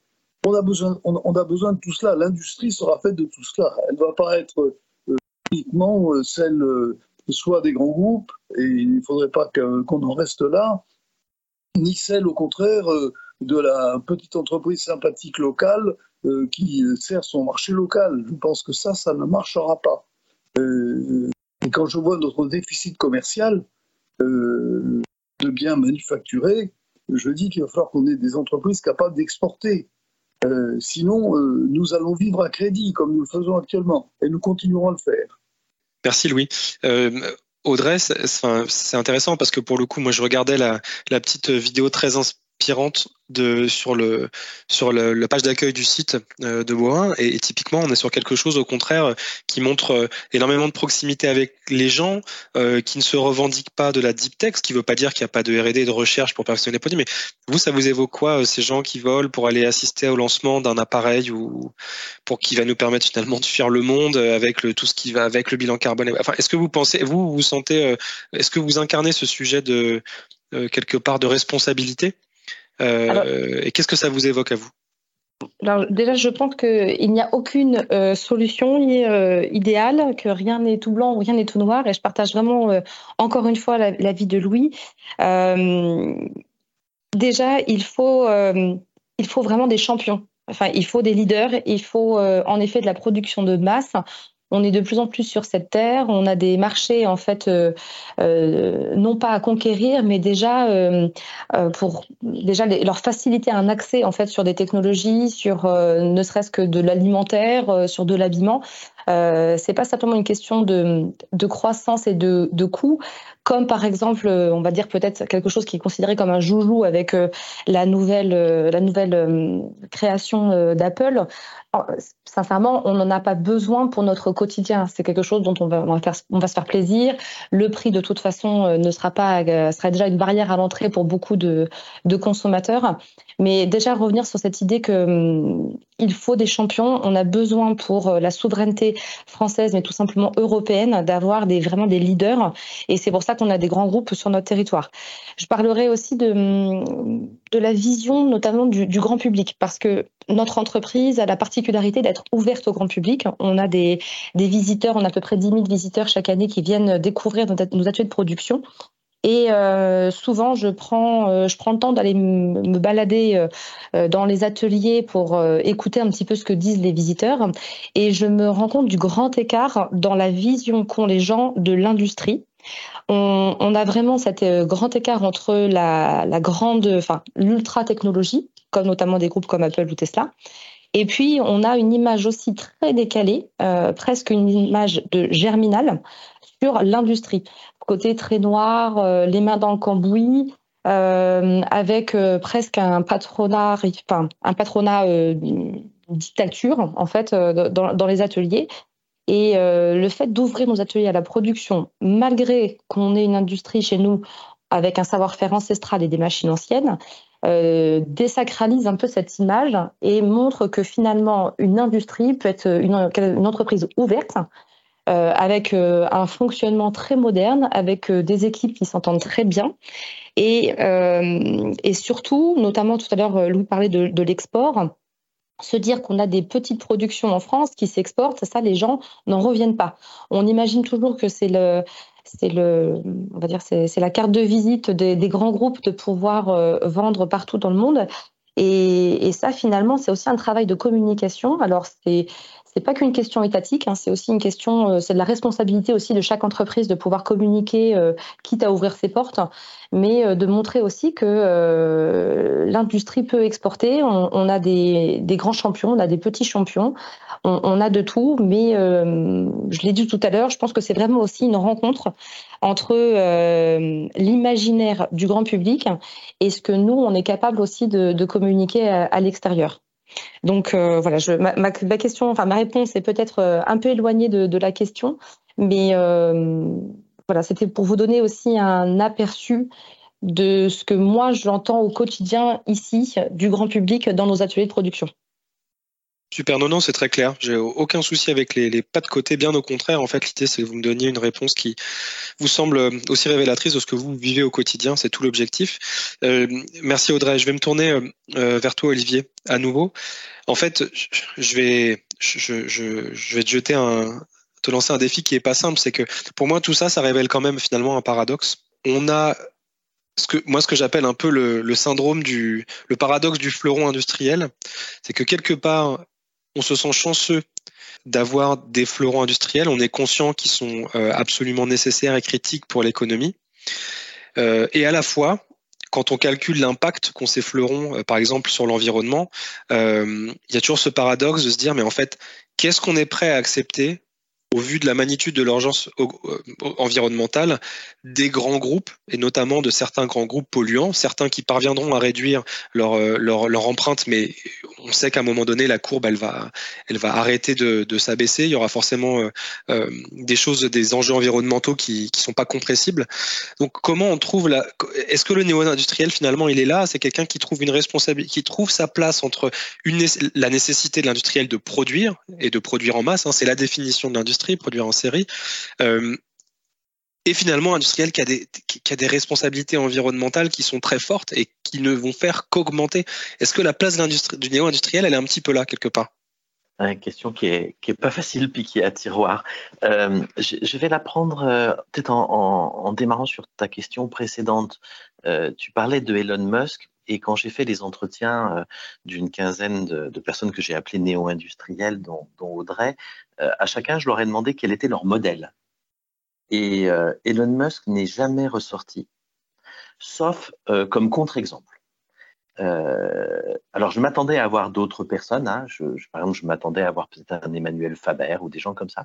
On a besoin, on, a besoin de tout cela. L'industrie sera faite de tout cela. Elle ne va pas être euh, uniquement euh, celle euh, soit des grands groupes, et il ne faudrait pas qu'on en reste là, ni celle au contraire de la petite entreprise sympathique locale qui sert son marché local. Je pense que ça, ça ne marchera pas. Et quand je vois notre déficit commercial de biens manufacturés, je dis qu'il va falloir qu'on ait des entreprises capables d'exporter. Euh, sinon, euh, nous allons vivre à crédit comme nous le faisons actuellement et nous continuerons à le faire. Merci Louis. Euh, Audrey, c'est intéressant parce que pour le coup, moi je regardais la, la petite vidéo très inspirante de, sur, le, sur le, la page d'accueil du site euh, de Boin. Et, typiquement, on est sur quelque chose, au contraire, qui montre euh, énormément de proximité avec les gens, euh, qui ne se revendiquent pas de la deep tech, ce qui ne veut pas dire qu'il n'y a pas de R&D de recherche pour perfectionner les produits. Mais vous, ça vous évoque quoi, ces gens qui volent pour aller assister au lancement d'un appareil ou pour qui va nous permettre finalement de fuir le monde avec le, tout ce qui va avec le bilan carbone Enfin, est-ce que vous pensez, vous, vous sentez, est-ce que vous incarnez ce sujet de quelque part de responsabilité? Euh, et qu'est-ce que ça vous évoque à vous? alors déjà, je pense qu'il n'y a aucune euh, solution euh, idéale, que rien n'est tout blanc ou rien n'est tout noir, et je partage vraiment encore une fois l'avis de Louis. déjà, il faut, il faut vraiment des champions. Enfin, il faut des leaders, il faut en effet de la production de masse on est de plus en plus sur cette terre. On a des marchés en fait, euh, euh, non pas à conquérir, mais déjà euh, pour déjà leur faciliter un accès en fait sur des technologies, sur ne serait-ce que de l'alimentaire, sur de l'habillement. Euh, c'est pas simplement une question de, de croissance et de, de coût, comme par exemple, on va dire peut-être quelque chose qui est considéré comme un joujou avec la nouvelle, la nouvelle création d'Apple. Sincèrement, on n'en a pas besoin pour notre quotidien. C'est quelque chose dont on va, on va, se faire plaisir. Le prix, de toute façon, euh, ne sera pas, euh, sera déjà une barrière à l'entrée pour beaucoup de, de, consommateurs. Mais déjà revenir sur cette idée que hum, il faut des champions. On a besoin pour euh, la souveraineté française, mais tout simplement européenne, d'avoir vraiment des leaders. Et c'est pour ça qu'on a des grands groupes sur notre territoire. Je parlerai aussi de, hum, la vision, notamment du, du grand public, parce que notre entreprise a la particularité d'être ouverte au grand public. On a des, des, visiteurs, on a à peu près 10 000 visiteurs chaque année qui viennent découvrir nos, ateliers de production. Et euh, souvent, je prends, euh, je prends le temps d'aller me balader euh, dans les ateliers pour écouter un petit peu ce que disent les visiteurs. Et je me rends compte du grand écart dans la vision qu'ont les gens de l'industrie. On, a vraiment cet grand écart entre la, grande, enfin l'ultra technologie, comme notamment des groupes comme Apple ou Tesla, et puis, on a une image aussi très décalée, presque une image de germinal sur l'industrie. Côté très noir, euh, les mains dans le cambouis, euh, avec presque un patronat, enfin, un patronat dictature en fait dans, les ateliers. Et le fait d'ouvrir nos ateliers à la production, malgré qu'on ait une industrie chez nous avec un savoir-faire ancestral et des machines anciennes, euh, désacralise un peu cette image et montre que finalement une industrie peut être une, entreprise ouverte euh, avec euh, un fonctionnement très moderne, avec des équipes qui s'entendent très bien. Et, et, surtout, notamment tout à l'heure, Louis parlait de, l'export, se dire qu'on a des petites productions en France qui s'exportent, ça, les gens n'en reviennent pas. On imagine toujours que c'est le, c'est le, on va dire, c'est la carte de visite des, grands groupes de pouvoir euh, vendre partout dans le monde. Et, ça, finalement, c'est aussi un travail de communication. Alors, c'est c'est pas qu'une question étatique, hein, c'est aussi une question, euh, c'est de la responsabilité aussi de chaque entreprise de pouvoir communiquer, euh, quitte à ouvrir ses portes, mais euh, de montrer aussi que l'industrie peut exporter. On, a des, grands champions, on a des petits champions, on, a de tout, mais je l'ai dit tout à l'heure, je pense que c'est vraiment aussi une rencontre entre l'imaginaire du grand public et ce que nous, on est capable aussi de, communiquer à l'extérieur. Donc euh, voilà, ma, réponse est peut-être euh, un peu éloignée de, la question, mais euh, voilà, c'était pour vous donner aussi un aperçu de ce que moi j'entends au quotidien ici du grand public dans nos ateliers de production. Super, non, non, c'est très clair. J'ai aucun souci avec les, pas de côté. Bien au contraire, en fait, l'idée, c'est que vous me donniez une réponse qui vous semble aussi révélatrice de ce que vous vivez au quotidien. C'est tout l'objectif. Euh, merci Audrey. Je vais me tourner euh, euh, vers toi, Olivier, à nouveau. En fait, je vais, te un, lancer un défi qui est pas simple. C'est que pour moi, tout ça, ça révèle quand même finalement un paradoxe. On a ce que, moi, ce que j'appelle un peu le, syndrome du, le paradoxe du fleuron industriel, c'est que quelque part, on se sent chanceux d'avoir des fleurons industriels. On est conscient qu'ils sont euh, absolument nécessaires et critiques pour l'économie. Euh, et à la fois, quand on calcule l'impact qu'ont ces fleurons, euh, par exemple, sur l'environnement, il y a toujours ce paradoxe de se dire, mais en fait, qu'est-ce qu'on est prêt à accepter au vu de la magnitude de l'urgence environnementale des grands groupes, et notamment de certains grands groupes polluants, certains qui parviendront à réduire leur, euh, empreinte, mais on sait qu'à un moment donné, la courbe, elle va, elle va arrêter de, s'abaisser. Il y aura forcément euh, euh des choses, des enjeux environnementaux qui ne sont pas compressibles. Donc, comment on trouve la... Est-ce que le néo-industriel, finalement, il est là? C'est quelqu'un qui trouve une responsabilité, qui trouve sa place entre la nécessité de l'industriel de produire et de produire en masse. Hein, c'est la définition de l'industrie produire en série. Euh, et finalement, industriel qui a, des, responsabilités environnementales qui sont très fortes et qui ne vont faire qu'augmenter. Est-ce que la place du néo-industriel, elle est un petit peu là, quelque part? Une question qui est, qui est pas facile puis qui est à tiroir. Euh, je, vais la prendre euh, peut-être en, démarrant sur ta question précédente. tu parlais de Elon Musk. Et quand j'ai fait les entretiens euh, d'une quinzaine de, personnes que j'ai appelées néo-industrielles, dont, Audrey, euh, à chacun, je leur ai demandé quel était leur modèle. Et euh, Elon Musk n'est jamais ressorti, sauf comme contre-exemple. alors, je m'attendais à avoir d'autres personnes. Hein. par exemple, je m'attendais à avoir peut-être un Emmanuel Faber ou des gens comme ça.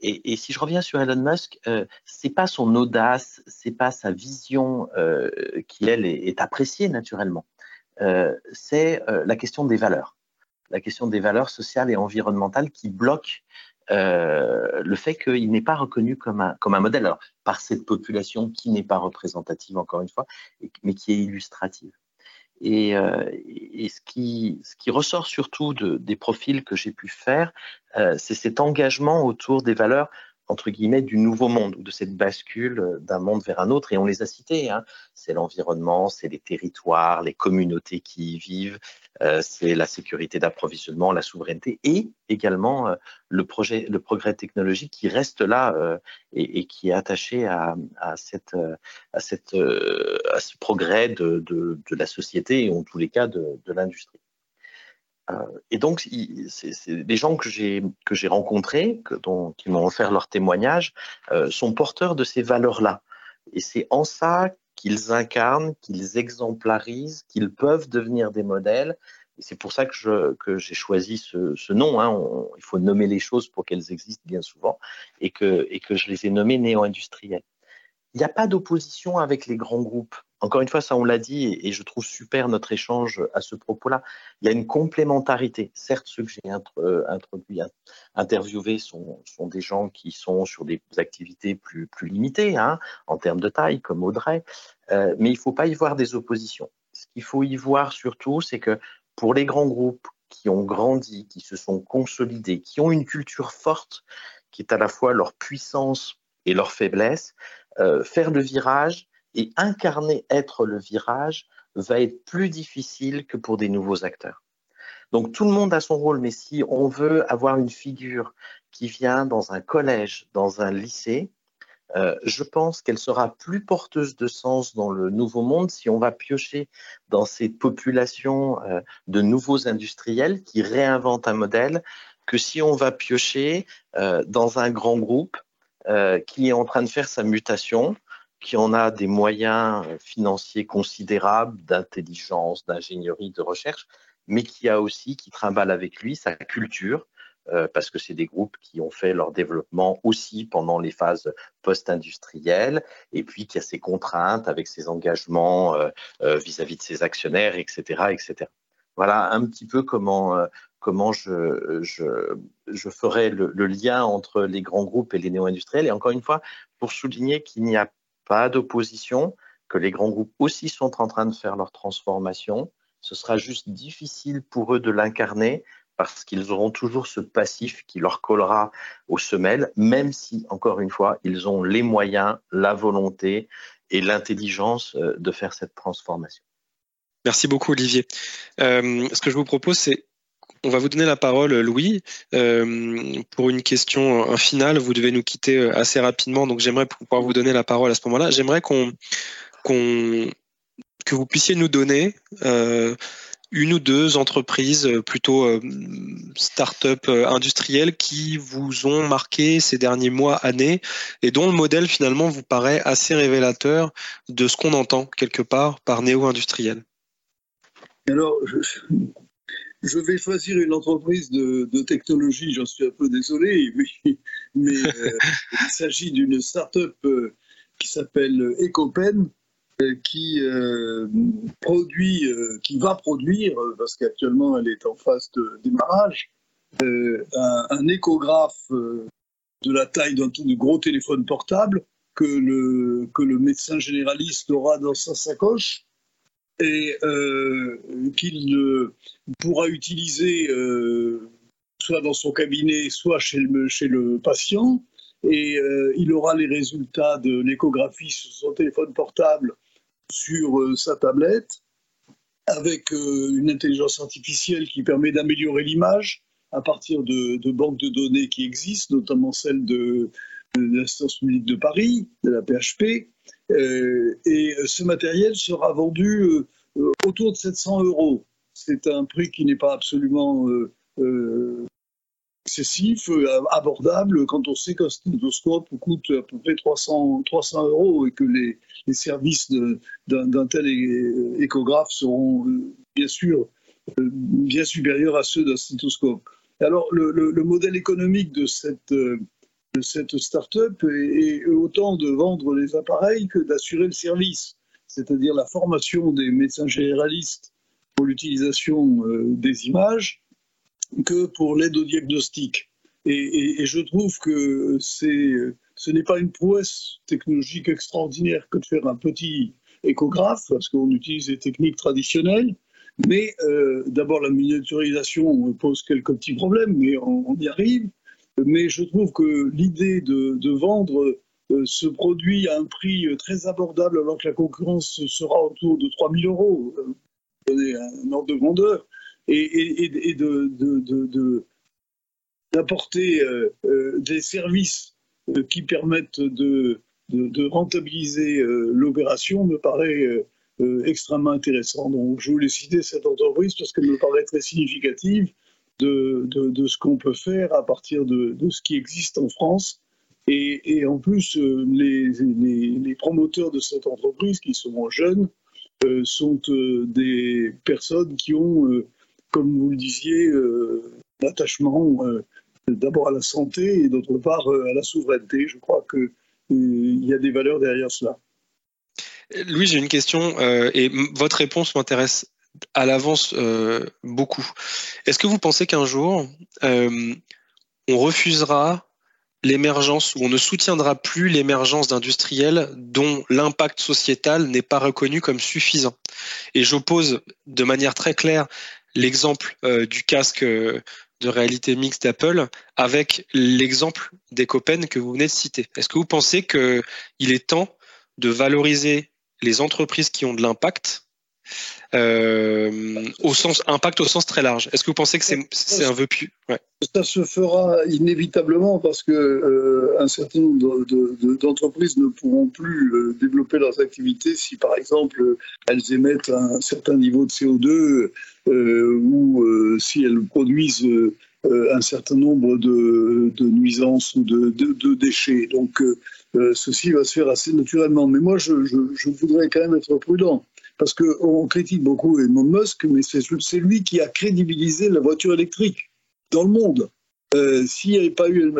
Et, si je reviens sur Elon Musk, euh, c'est pas son audace, c'est pas sa vision euh, qui elle est, appréciée naturellement. Euh, c'est euh, la question des valeurs, la question des valeurs sociales et environnementales qui bloquent le fait qu'il n'est pas reconnu comme un, comme un modèle alors, par cette population qui n'est pas représentative encore une fois, mais qui est illustrative. Et, euh, et ce, qui, ce, qui, ressort surtout de, des profils que j'ai pu faire, euh, c'est cet engagement autour des valeurs entre guillemets, du nouveau monde ou de cette bascule euh, d'un monde vers un autre. Et on les a cités. Hein. C'est l'environnement, c'est les territoires, les communautés qui y vivent, euh, c'est la sécurité d'approvisionnement, la souveraineté et également euh, le, projet, le progrès technologique qui reste là euh, et, et, qui est attaché à, à, cette, à, cette, à ce progrès de, de, de, la société et en tous les cas de, de l'industrie. Euh, et donc, c'est les gens que j'ai rencontrés, que, dont, qui m'ont offert leur témoignage, euh, sont porteurs de ces valeurs-là. Et c'est en ça qu'ils incarnent, qu'ils exemplarisent, qu'ils peuvent devenir des modèles. Et c'est pour ça que que j'ai choisi ce, ce nom. Hein. il faut nommer les choses pour qu'elles existent bien souvent, et que et que je les ai nommés néo-industriels. Il n'y a pas d'opposition avec les grands groupes encore une fois, ça on l'a dit, et je trouve super notre échange à ce propos-là. Il y a une complémentarité. Certes, ceux que j'ai euh, introduits, interviewés sont, des gens qui sont sur des activités plus, plus limitées hein, en termes de taille, comme Audrey, euh, mais il ne faut pas y voir des oppositions. Ce qu'il faut y voir surtout, c'est que pour les grands groupes qui ont grandi, qui se sont consolidés, qui ont une culture forte, qui est à la fois leur puissance et leur faiblesse, euh, faire le virage, et incarner être le virage va être plus difficile que pour des nouveaux acteurs. Donc tout le monde a son rôle, mais si on veut avoir une figure qui vient dans un collège, dans un lycée, euh, je pense qu'elle sera plus porteuse de sens dans le nouveau monde si on va piocher dans ces populations euh, de nouveaux industriels qui réinventent un modèle que si on va piocher dans un grand groupe qui est en train de faire sa mutation, qui en a des moyens financiers considérables d'intelligence, d'ingénierie, de recherche, mais qui a aussi, qui trimballe avec lui sa culture, euh, parce que c'est des groupes qui ont fait leur développement aussi pendant les phases post-industrielles, et puis qui a ses contraintes avec ses engagements euh, euh, vis-à-vis de ses actionnaires, etc., etc. Voilà un petit peu comment, comment je, je, je ferai le, le, lien entre les grands groupes et les néo-industriels. Et encore une fois, pour souligner qu'il n'y a pas d'opposition, que les grands groupes aussi sont en train de faire leur transformation. Ce sera juste difficile pour eux de l'incarner parce qu'ils auront toujours ce passif qui leur collera aux semelles, même si, encore une fois, ils ont les moyens, la volonté et l'intelligence euh, de faire cette transformation. Merci beaucoup, Olivier. Euh, ce que je vous propose, c'est on va vous donner la parole, Louis, euh, pour une question finale. Vous devez nous quitter assez rapidement, donc j'aimerais pouvoir vous donner la parole à ce moment-là. J'aimerais qu'on, que vous puissiez nous donner une ou deux entreprises euh, plutôt euh, start-up euh, industrielles qui vous ont marqué ces derniers mois, années, et dont le modèle finalement vous paraît assez révélateur de ce qu'on entend quelque part par néo-industriel Alors, je, vais choisir une entreprise de, technologie, j'en suis un peu désolé, mais, il s'agit d'une start-up qui s'appelle Ecopen euh, qui euh, produit, euh, qui va produire, parce qu'actuellement elle est en phase de démarrage, un, échographe de la taille d'un gros téléphone portable que le, que le médecin généraliste aura dans sa sacoche et qu'il pourra utiliser soit dans son cabinet, soit chez le, patient. Et il aura les résultats de l'échographie sur son téléphone portable sur euh, sa tablette avec euh, une intelligence artificielle qui permet d'améliorer l'image à partir de, banques de données qui existent, notamment celle de, l'Instance publique de Paris, de la PHP. Euh, et ce matériel sera vendu autour de 700 euros. C'est un prix qui n'est pas absolument excessif, euh, abordable, quand on sait qu'un stéthoscope coûte à peu près 300, 300 euros et que les, services d'un tel échographe seront euh, bien sûr euh, bien supérieurs à ceux d'un stéthoscope. Alors, le, modèle économique de cette, de cette start-up est, autant de vendre les appareils que d'assurer le service, c'est-à-dire la formation des médecins généralistes pour l'utilisation des images, que pour l'aide au diagnostic. Et, je trouve que ce n'est pas une prouesse technologique extraordinaire que de faire un petit échographe, parce qu'on utilise des techniques traditionnelles. Mais euh, d'abord, la miniaturisation pose quelques petits problèmes, mais on, y arrive. Mais je trouve que l'idée de, vendre euh, ce produit à un prix très abordable, alors que la concurrence sera autour de 3 000 euros, euh, un ordre de grandeur, et, d'apporter euh, euh, des services euh, qui permettent de, rentabiliser l'opération me paraît extrêmement intéressant. Donc je voulais citer cette entreprise parce qu'elle me paraît très significative de, ce qu'on peut faire à partir de, ce qui existe en France. Et, en plus, les, les, promoteurs de cette entreprise, qui sont jeunes, sont des personnes qui ont comme vous le disiez, l'attachement euh, euh, d'abord à la santé et d'autre part euh, à la souveraineté. Je crois qu'il y a des valeurs derrière cela. Louis, j'ai une question et votre réponse m'intéresse à l'avance beaucoup. Est-ce que vous pensez qu'un jour, on refusera l'émergence ou on ne soutiendra plus l'émergence d'industriels dont l'impact sociétal n'est pas reconnu comme suffisant? Et j'oppose de manière très claire l'exemple euh, du casque euh, de réalité mixte d'Apple avec l'exemple des Copen que vous venez de citer. Est-ce que vous pensez qu'il est temps de valoriser les entreprises qui ont de l'impact euh, au sens impact au sens très large. Est-ce que vous pensez que c'est un vœu plus Ça se fera inévitablement parce que euh, un certain nombre d'entreprises ne pourront plus euh, développer leurs activités si par exemple elles émettent un certain niveau de CO2 ou si elles produisent un certain nombre de, nuisances ou de, déchets. Donc ceci va se faire assez naturellement. Mais moi, je, voudrais quand même être prudent parce qu'on critique beaucoup Elon Musk, mais c'est lui qui a crédibilisé la voiture électrique dans le monde. s'il n'y avait pas eu,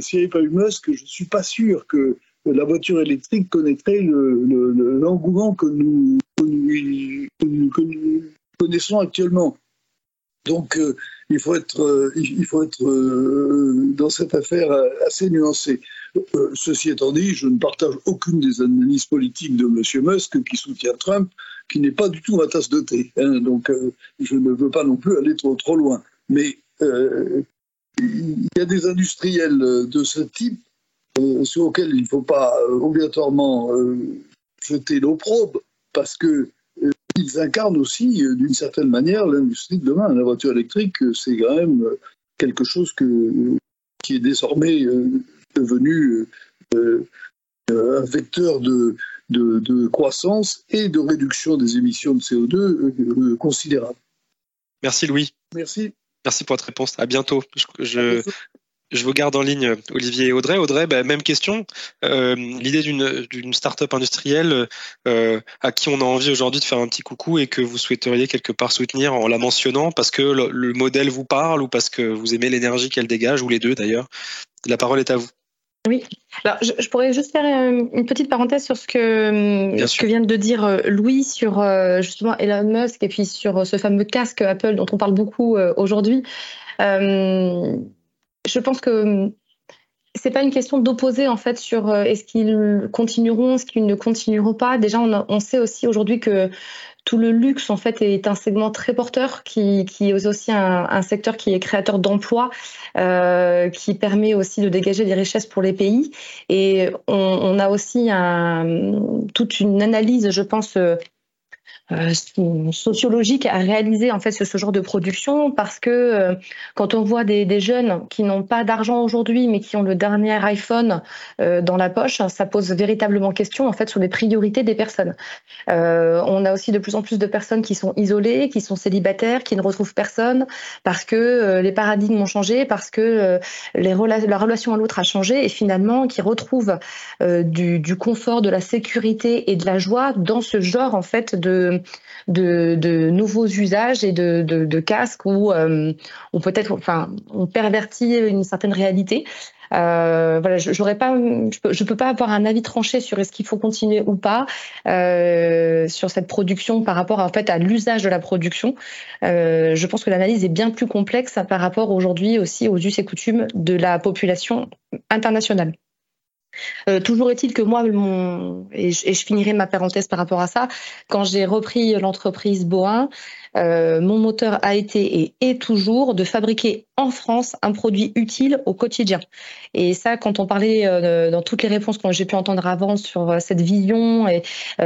s'il avait pas eu Musk, je suis pas sûr que la voiture électrique connaîtrait l'engouement que, nous, connaissons actuellement. Donc, euh, il faut être, euh, il faut être euh, dans cette affaire assez nuancé. ceci étant dit, je ne partage aucune des analyses politiques de M. Musk qui soutient Trump, qui n'est pas du tout ma tasse de thé. Hein. donc, je ne veux pas non plus aller trop, trop loin. Mais il y a des industriels de ce type euh, sur lequel il ne faut pas euh, obligatoirement euh, jeter l'opprobre, parce que ils incarnent aussi, d'une certaine manière, l'industrie de demain. La voiture électrique, c'est quand même quelque chose qui est désormais devenu un vecteur de, de, croissance et de réduction des émissions de CO2 considérable. Merci Louis. Merci. Merci pour votre réponse. À bientôt. je, je vous garde en ligne, Olivier et Audrey. Audrey, bah, même question. Euh, l'idée d'une start-up industrielle euh, à qui on a envie aujourd'hui de faire un petit coucou et que vous souhaiteriez quelque part soutenir en la mentionnant parce que le, modèle vous parle ou parce que vous aimez l'énergie qu'elle dégage, ou les deux d'ailleurs. La parole est à vous. Oui, alors je, pourrais juste faire euh, une petite parenthèse sur ce que, ce que vient de dire Louis sur justement Elon Musk et puis sur ce fameux casque Apple dont on parle beaucoup aujourd'hui. Je pense que hum, c'est pas une question d'opposer en fait sur euh, est-ce qu'ils continueront, est-ce qu'ils ne continueront pas. Déjà, on, sait aussi aujourd'hui que tout le luxe en fait est un segment très porteur qui, est aussi un, secteur qui est créateur d'emplois, euh, qui permet aussi de dégager des richesses pour les pays. Et on, a aussi toute une analyse, je pense, euh, sociologique à réaliser en fait ce, genre de production parce que euh, quand on voit des, jeunes qui n'ont pas d'argent aujourd'hui mais qui ont le dernier iPhone euh, dans la poche, ça pose véritablement question en fait sur les priorités des personnes. on a aussi de plus en plus de personnes qui sont isolées, qui sont célibataires, qui ne retrouvent personne parce que les paradigmes ont changé, parce que la relation à l'autre a changé et finalement qui retrouvent du, du confort, de la sécurité et de la joie dans ce genre en fait de de, nouveaux usages et de, casques où euh, on peut-être, enfin, on pervertit une certaine réalité. Euh, voilà, je, pas, je peux, pas avoir un avis tranché sur est-ce qu'il faut continuer ou pas euh, sur cette production par rapport en fait à l'usage de la production. je pense que l'analyse est bien plus complexe par rapport aujourd'hui aussi aux us et coutumes de la population internationale. Euh, toujours est-il que moi, mon, et, je, finirai ma parenthèse par rapport à ça, quand j'ai repris l'entreprise Boin, euh, mon moteur a été et est toujours de fabriquer en France un produit utile au quotidien. Et ça, quand on parlait euh, dans toutes les réponses que j'ai pu entendre avant sur euh, cette vision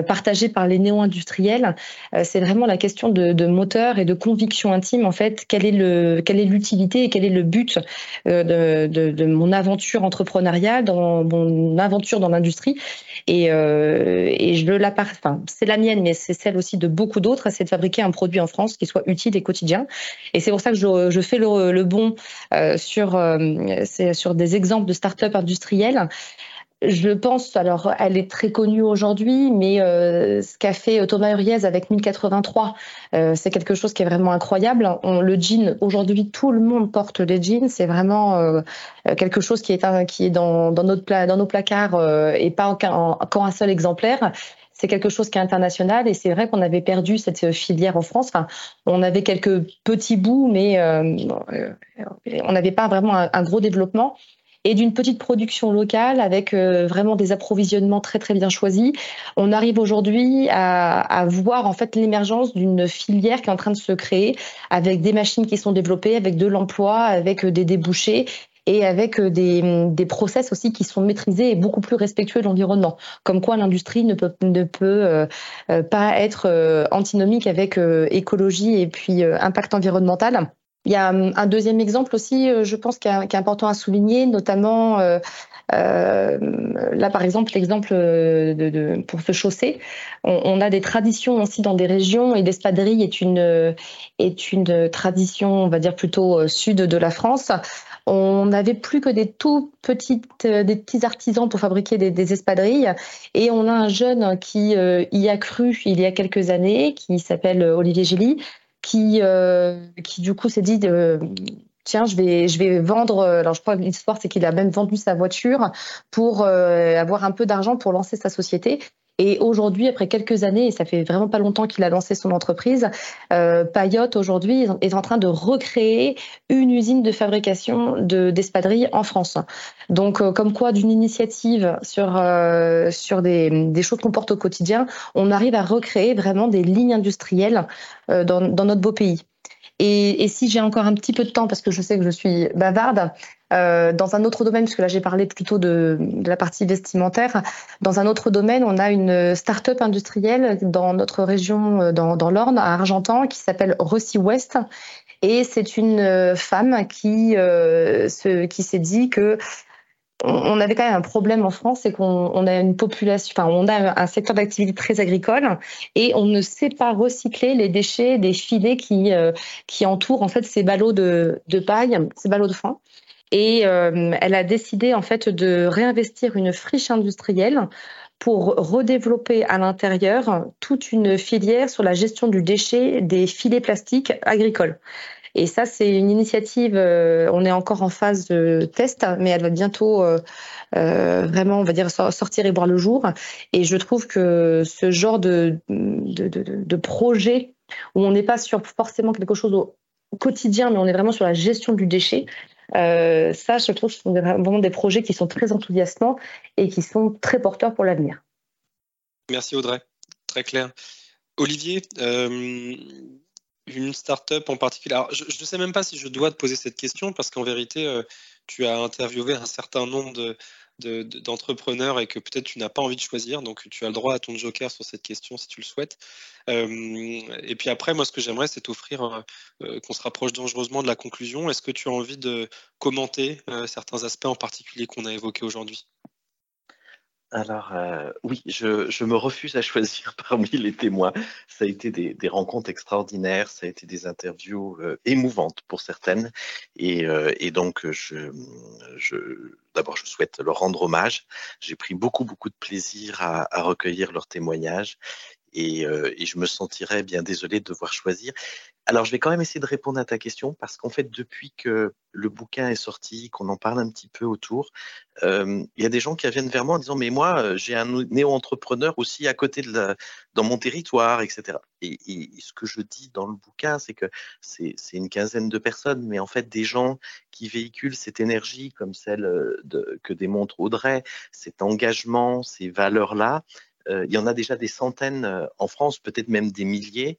partagée par les néo-industriels, c'est vraiment la question de, moteur et de conviction intime. En fait, quelle est l'utilité et quel est le but de, mon aventure entrepreneuriale, dans mon aventure dans l'industrie. Et, je la, c'est la mienne, mais c'est celle aussi de beaucoup d'autres, c'est de fabriquer un produit en France qui soit utile et quotidien. Et c'est pour ça que je, fais le, bon euh, sur, euh, sur des exemples de start-up industrielles. Je pense, alors elle est très connue aujourd'hui, mais euh, ce qu'a fait Thomas Uriez avec 1083, c'est quelque chose qui est vraiment incroyable. le jean, aujourd'hui, tout le monde porte les jeans. C'est vraiment quelque chose qui est, qui est dans, dans, nos placards et pas encore un seul exemplaire c'est quelque chose qui est international et c'est vrai qu'on avait perdu cette filière en France. Enfin, on avait quelques petits bouts, mais euh, euh, on n'avait pas vraiment un, gros développement. Et d'une petite production locale avec euh, vraiment des approvisionnements très très bien choisis, on arrive aujourd'hui à, à, voir en fait l'émergence d'une filière qui est en train de se créer avec des machines qui sont développées, avec de l'emploi, avec des débouchés et avec euh, des, des process aussi qui sont maîtrisés et beaucoup plus respectueux de l'environnement. Comme quoi l'industrie ne peut, euh, euh, pas être antinomique avec écologie et puis impact environnemental. Il y a un deuxième exemple aussi, je pense, qui est, important à souligner, notamment là, par exemple, l'exemple pour se chausser, on, a des traditions aussi dans des régions et l'espadrille est une tradition, on va dire plutôt sud de la France. On n'avait plus que des tout petites, des petits artisans pour fabriquer des, espadrilles, et on a un jeune qui euh, y a cru il y a quelques années, qui s'appelle Olivier Gély, qui, euh, du coup s'est dit tiens, je vais, je vais vendre. Euh, alors, je crois que l'histoire, c'est qu'il a même vendu sa voiture pour euh, avoir un peu d'argent pour lancer sa société. Et aujourd'hui, après quelques années, et ça fait vraiment pas longtemps qu'il a lancé son entreprise, euh, Payotte aujourd'hui est en train de recréer une usine de fabrication de d'espadrilles en France. Donc, euh, comme quoi, d'une initiative sur sur des, des choses qu'on porte au quotidien, on arrive à recréer vraiment des lignes industrielles dans, dans notre beau pays. Et, et si j'ai encore un petit peu de temps, parce que je sais que je suis bavarde, euh, dans un autre domaine, puisque là j'ai parlé plutôt de, de, la partie vestimentaire, dans un autre domaine, on a une start-up industrielle dans notre région, euh, dans, dans l'Orne, à Argentan, qui s'appelle Rossi West. Et c'est une euh, femme qui, euh, se, qui s'est dit que on avait quand même un problème en France, c'est qu'on a une population, enfin, on a un secteur d'activité très agricole et on ne sait pas recycler les déchets des filets qui, euh, qui entourent en fait ces ballots de, de paille, ces ballots de foin. Et euh, elle a décidé en fait de réinvestir une friche industrielle pour redévelopper à l'intérieur toute une filière sur la gestion du déchet des filets plastiques agricoles. Et ça, c'est une initiative, euh, on est encore en phase de test, mais elle va bientôt euh, euh, vraiment, on va dire, sortir et voir le jour. Et je trouve que ce genre de, de, projet où on n'est pas sur forcément quelque chose au quotidien, mais on est vraiment sur la gestion du déchet, ça, je trouve, ce sont vraiment des projets qui sont très enthousiasmants et qui sont très porteurs pour l'avenir. Merci Audrey, très clair. Olivier, une start-up en particulier. Alors, je ne sais même pas si je dois te poser cette question parce qu'en vérité, euh, tu as interviewé un certain nombre de, d'entrepreneurs et que peut-être tu n'as pas envie de choisir. Donc, tu as le droit à ton joker sur cette question si tu le souhaites. Euh, et puis après, moi, ce que j'aimerais, c'est t'offrir euh, qu'on se rapproche dangereusement de la conclusion. Est-ce que tu as envie de commenter certains aspects en particulier qu'on a évoqués aujourd'hui? Alors, euh, oui, je, je, me refuse à choisir parmi les témoins. Ça a été des, des rencontres extraordinaires, ça a été des interviews euh, émouvantes pour certaines. Et, euh, et donc, je, je d'abord, je souhaite leur rendre hommage. J'ai pris beaucoup, beaucoup de plaisir à, recueillir leurs témoignages. Et, et, je me sentirais bien désolé de devoir choisir. Alors, je vais quand même essayer de répondre à ta question parce qu'en fait, depuis que le bouquin est sorti, qu'on en parle un petit peu autour, euh, il y a des gens qui viennent vers moi en disant Mais moi, euh, j'ai un néo-entrepreneur aussi à côté de la, dans mon territoire, etc. Et, ce que je dis dans le bouquin, c'est que c'est une quinzaine de personnes, mais en fait, des gens qui véhiculent cette énergie comme celle euh, que démontre Audrey, cet engagement, ces valeurs-là. Il y en a déjà des centaines en France, peut-être même des milliers.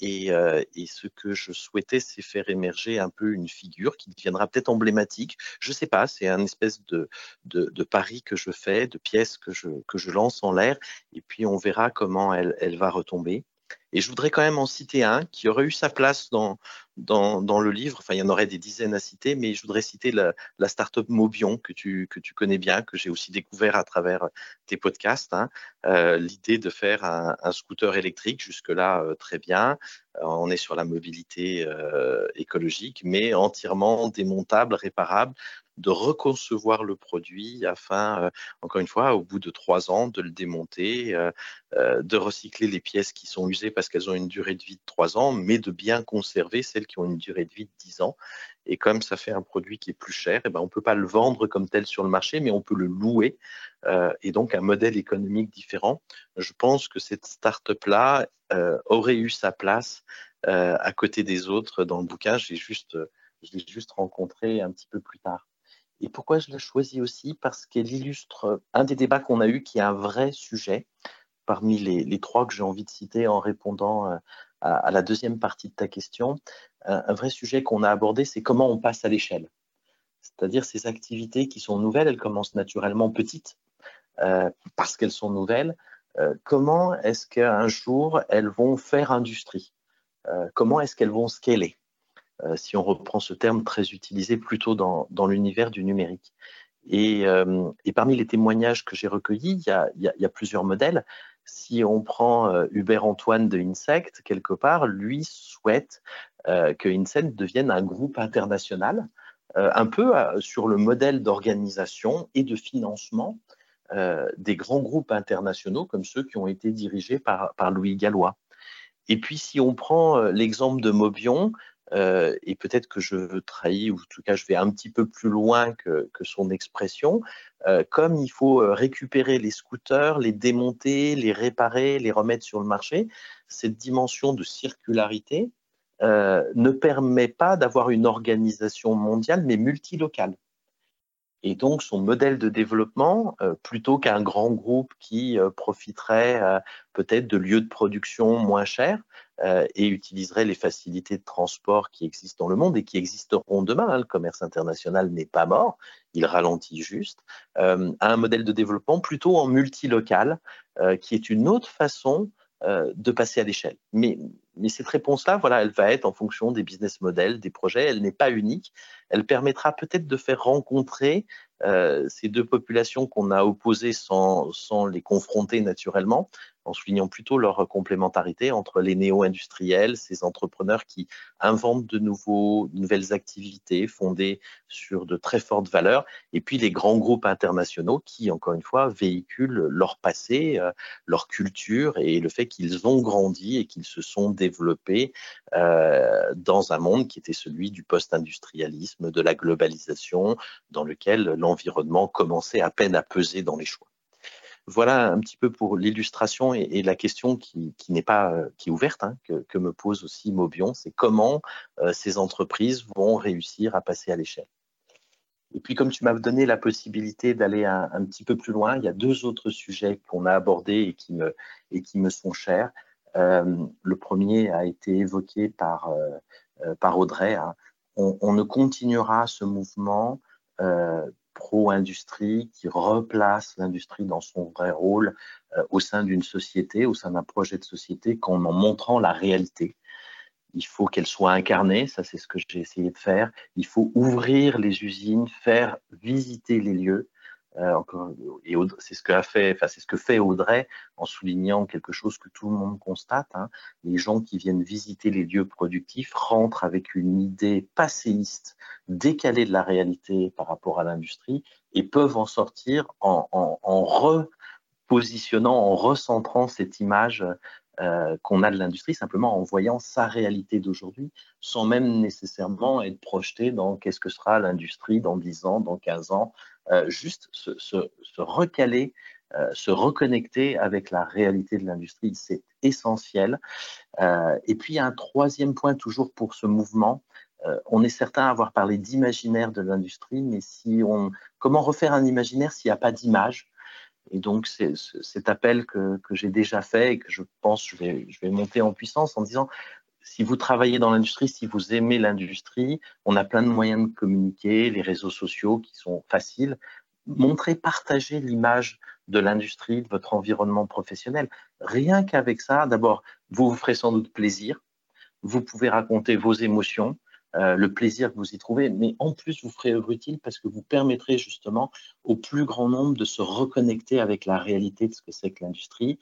Et, euh, et, ce que je souhaitais, c'est faire émerger un peu une figure qui deviendra peut-être emblématique. Je sais pas, c'est un espèce de, de, de, pari que je fais, de pièces que je, que je lance en l'air, et puis on verra comment elle, elle va retomber. Et je voudrais quand même en citer un qui aurait eu sa place dans, dans, le livre. Enfin, il y en aurait des dizaines à citer, mais je voudrais citer la, start-up Mobion que tu, que tu connais bien, que j'ai aussi découvert à travers tes podcasts. Hein. Euh, L'idée de faire un, scooter électrique, jusque-là, euh, très bien. Euh, on est sur la mobilité écologique, mais entièrement démontable, réparable, de reconcevoir le produit afin, euh, encore une fois, au bout de trois ans, de le démonter, euh, euh, de recycler les pièces qui sont usées parce qu'elles ont une durée de vie de trois ans, mais de bien conserver celles qui ont une durée de vie de dix ans. Et comme ça fait un produit qui est plus cher, eh ben, on ne peut pas le vendre comme tel sur le marché, mais on peut le louer. Euh, et donc un modèle économique différent. Je pense que cette start-up-là euh, aurait eu sa place à côté des autres dans le bouquin. J'ai juste, je l'ai juste rencontré un petit peu plus tard. Et pourquoi je l'ai choisi aussi? Parce qu'elle illustre un des débats qu'on a eu qui est un vrai sujet parmi les, trois que j'ai envie de citer en répondant euh, à, la deuxième partie de ta question. Un, un vrai sujet qu'on a abordé, c'est comment on passe à l'échelle. C'est-à-dire ces activités qui sont nouvelles, elles commencent naturellement petites euh, parce qu'elles sont nouvelles. Euh, comment est-ce qu'un jour elles vont faire industrie? Euh, Comment est-ce qu'elles vont scaler? Si on reprend ce terme très utilisé plutôt dans, l'univers du numérique. Et, parmi les témoignages que j'ai recueillis, il y, a, plusieurs modèles. Si on prend Hubert Antoine de Insect, quelque part, lui souhaite que Insect devienne un groupe international, un peu sur le modèle d'organisation et de financement des grands groupes internationaux comme ceux qui ont été dirigés par, par Louis Gallois. Et puis, si on prend l'exemple de Mobion, et peut-être que je trahis, ou en tout cas je vais un petit peu plus loin que, son expression, comme il faut récupérer les scooters, les démonter, les réparer, les remettre sur le marché, cette dimension de circularité ne permet pas d'avoir une organisation mondiale, mais multilocale. Et donc, son modèle de développement, euh, plutôt qu'un grand groupe qui euh, profiterait euh, peut-être de lieux de production moins chers et utiliserait les facilités de transport qui existent dans le monde et qui existeront demain, hein, le commerce international n'est pas mort, il ralentit juste, à un modèle de développement plutôt en multilocal, qui est une autre façon de passer à l'échelle. Mais, mais cette réponse-là, voilà, elle va être en fonction des business models, des projets. Elle n'est pas unique. Elle permettra peut-être de faire rencontrer euh, ces deux populations qu'on a opposées sans, sans, les confronter naturellement, en soulignant plutôt leur complémentarité entre les néo-industriels, ces entrepreneurs qui inventent de nouveaux, nouvelles activités fondées sur de très fortes valeurs, et puis les grands groupes internationaux qui, encore une fois, véhiculent leur passé, euh, leur culture et le fait qu'ils ont grandi et qu'ils se sont développés euh, dans un monde qui était celui du post-industrialisme, de la globalisation, dans lequel l'environnement commençait à peine à peser dans les choix. Voilà un petit peu pour l'illustration et, la question qui, n'est pas euh, qui est ouverte, hein, que, me pose aussi Mobion, c'est comment euh, ces entreprises vont réussir à passer à l'échelle. Et puis, comme tu m'as donné la possibilité d'aller un, petit peu plus loin, il y a deux autres sujets qu'on a abordés et qui me, et qui me sont chers. Euh, le premier a été évoqué par, par Audrey. Hein. On, ne continuera ce mouvement pro-industrie qui replace l'industrie dans son vrai rôle euh, au sein d'une société, au sein d'un projet de société, qu'en en montrant la réalité. Il faut qu'elle soit incarnée, ça c'est ce que j'ai essayé de faire. Il faut ouvrir les usines, faire visiter les lieux, et c'est ce que fait, Audrey en soulignant quelque chose que tout le monde constate. Hein. Les gens qui viennent visiter les lieux productifs rentrent avec une idée passéiste, décalée de la réalité par rapport à l'industrie, et peuvent en sortir en, repositionnant, en recentrant cette image euh, qu'on a de l'industrie, simplement en voyant sa réalité d'aujourd'hui, sans même nécessairement être projeté dans qu'est-ce que sera l'industrie dans 10 ans, dans 15 ans, euh, juste se, recaler, euh, se reconnecter avec la réalité de l'industrie, c'est essentiel. Euh, et puis, un troisième point toujours pour ce mouvement, on est certain avoir parlé d'imaginaire de l'industrie, mais si on, comment refaire un imaginaire s'il n'y a pas d'image? Et donc, c'est cet appel que, j'ai déjà fait et que je pense je vais monter en puissance en disant si vous travaillez dans l'industrie, si vous aimez l'industrie, on a plein de moyens de communiquer, les réseaux sociaux qui sont faciles. Montrez, partagez l'image de l'industrie, de votre environnement professionnel. Rien qu'avec ça, d'abord, vous vous ferez sans doute plaisir. Vous pouvez raconter vos émotions, euh, le plaisir que vous y trouvez, mais en plus, vous ferez œuvre utile parce que vous permettrez justement au plus grand nombre de se reconnecter avec la réalité de ce que c'est que l'industrie,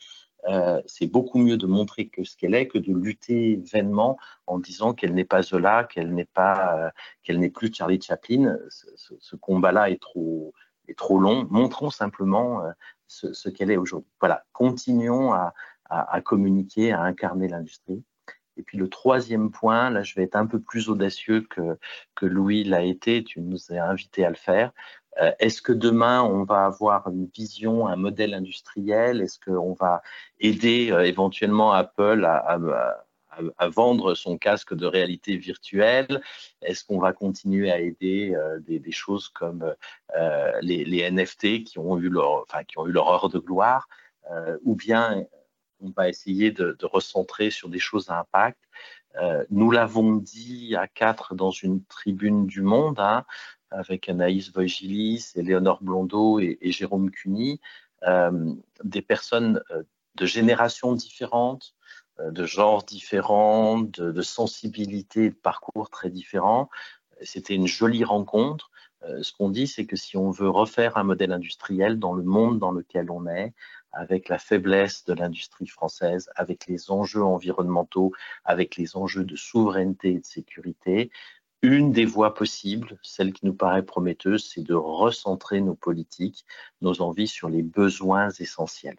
euh, c'est beaucoup mieux de montrer que ce qu'elle est que de lutter vainement en disant qu'elle n'est pas Zola, qu'elle n'est pas, euh, qu'elle n'est plus Charlie Chaplin. Ce, combat-là est trop, est trop long. Montrons simplement euh, ce, qu'elle est aujourd'hui. Voilà, continuons à, à, communiquer, à incarner l'industrie. Et puis le troisième point, là je vais être un peu plus audacieux que, que Louis l'a été, tu nous as invité à le faire, est-ce que demain, on va avoir une vision, un modèle industriel? Est-ce qu'on va aider euh, éventuellement Apple à, vendre son casque de réalité virtuelle? Est-ce qu'on va continuer à aider euh, des, choses comme les, NFT qui ont eu leur, heure de gloire? Ou bien on va essayer de, recentrer sur des choses à impact? Nous l'avons dit à quatre dans une tribune du Monde, hein, avec Anaïs Voigilis, Léonore Blondeau et, Jérôme Cuny, euh, des personnes euh, de générations différentes, de genres différents, de, de sensibilités, de parcours très différents. C'était une jolie rencontre. ce qu'on dit, c'est que si on veut refaire un modèle industriel dans le monde dans lequel on est, avec la faiblesse de l'industrie française, avec les enjeux environnementaux, avec les enjeux de souveraineté et de sécurité, une des voies possibles, celle qui nous paraît prometteuse, c'est de recentrer nos politiques, nos envies sur les besoins essentiels.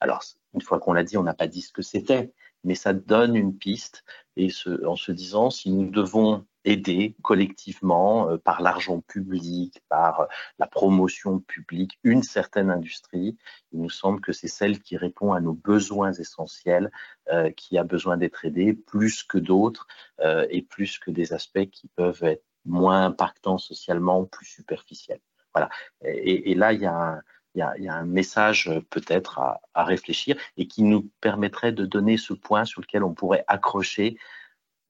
Alors, une fois qu'on l'a dit, on n'a pas dit ce que c'était, mais ça donne une piste. Et en se disant, si nous devons aider collectivement euh, par l'argent public, par euh, la promotion publique, une certaine industrie. Il nous semble que c'est celle qui répond à nos besoins essentiels, euh, qui a besoin d'être aidée plus que d'autres et plus que des aspects qui peuvent être moins impactants socialement, plus superficiels. Voilà. Et, là, il y a un, message peut-être à, réfléchir et qui nous permettrait de donner ce point sur lequel on pourrait accrocher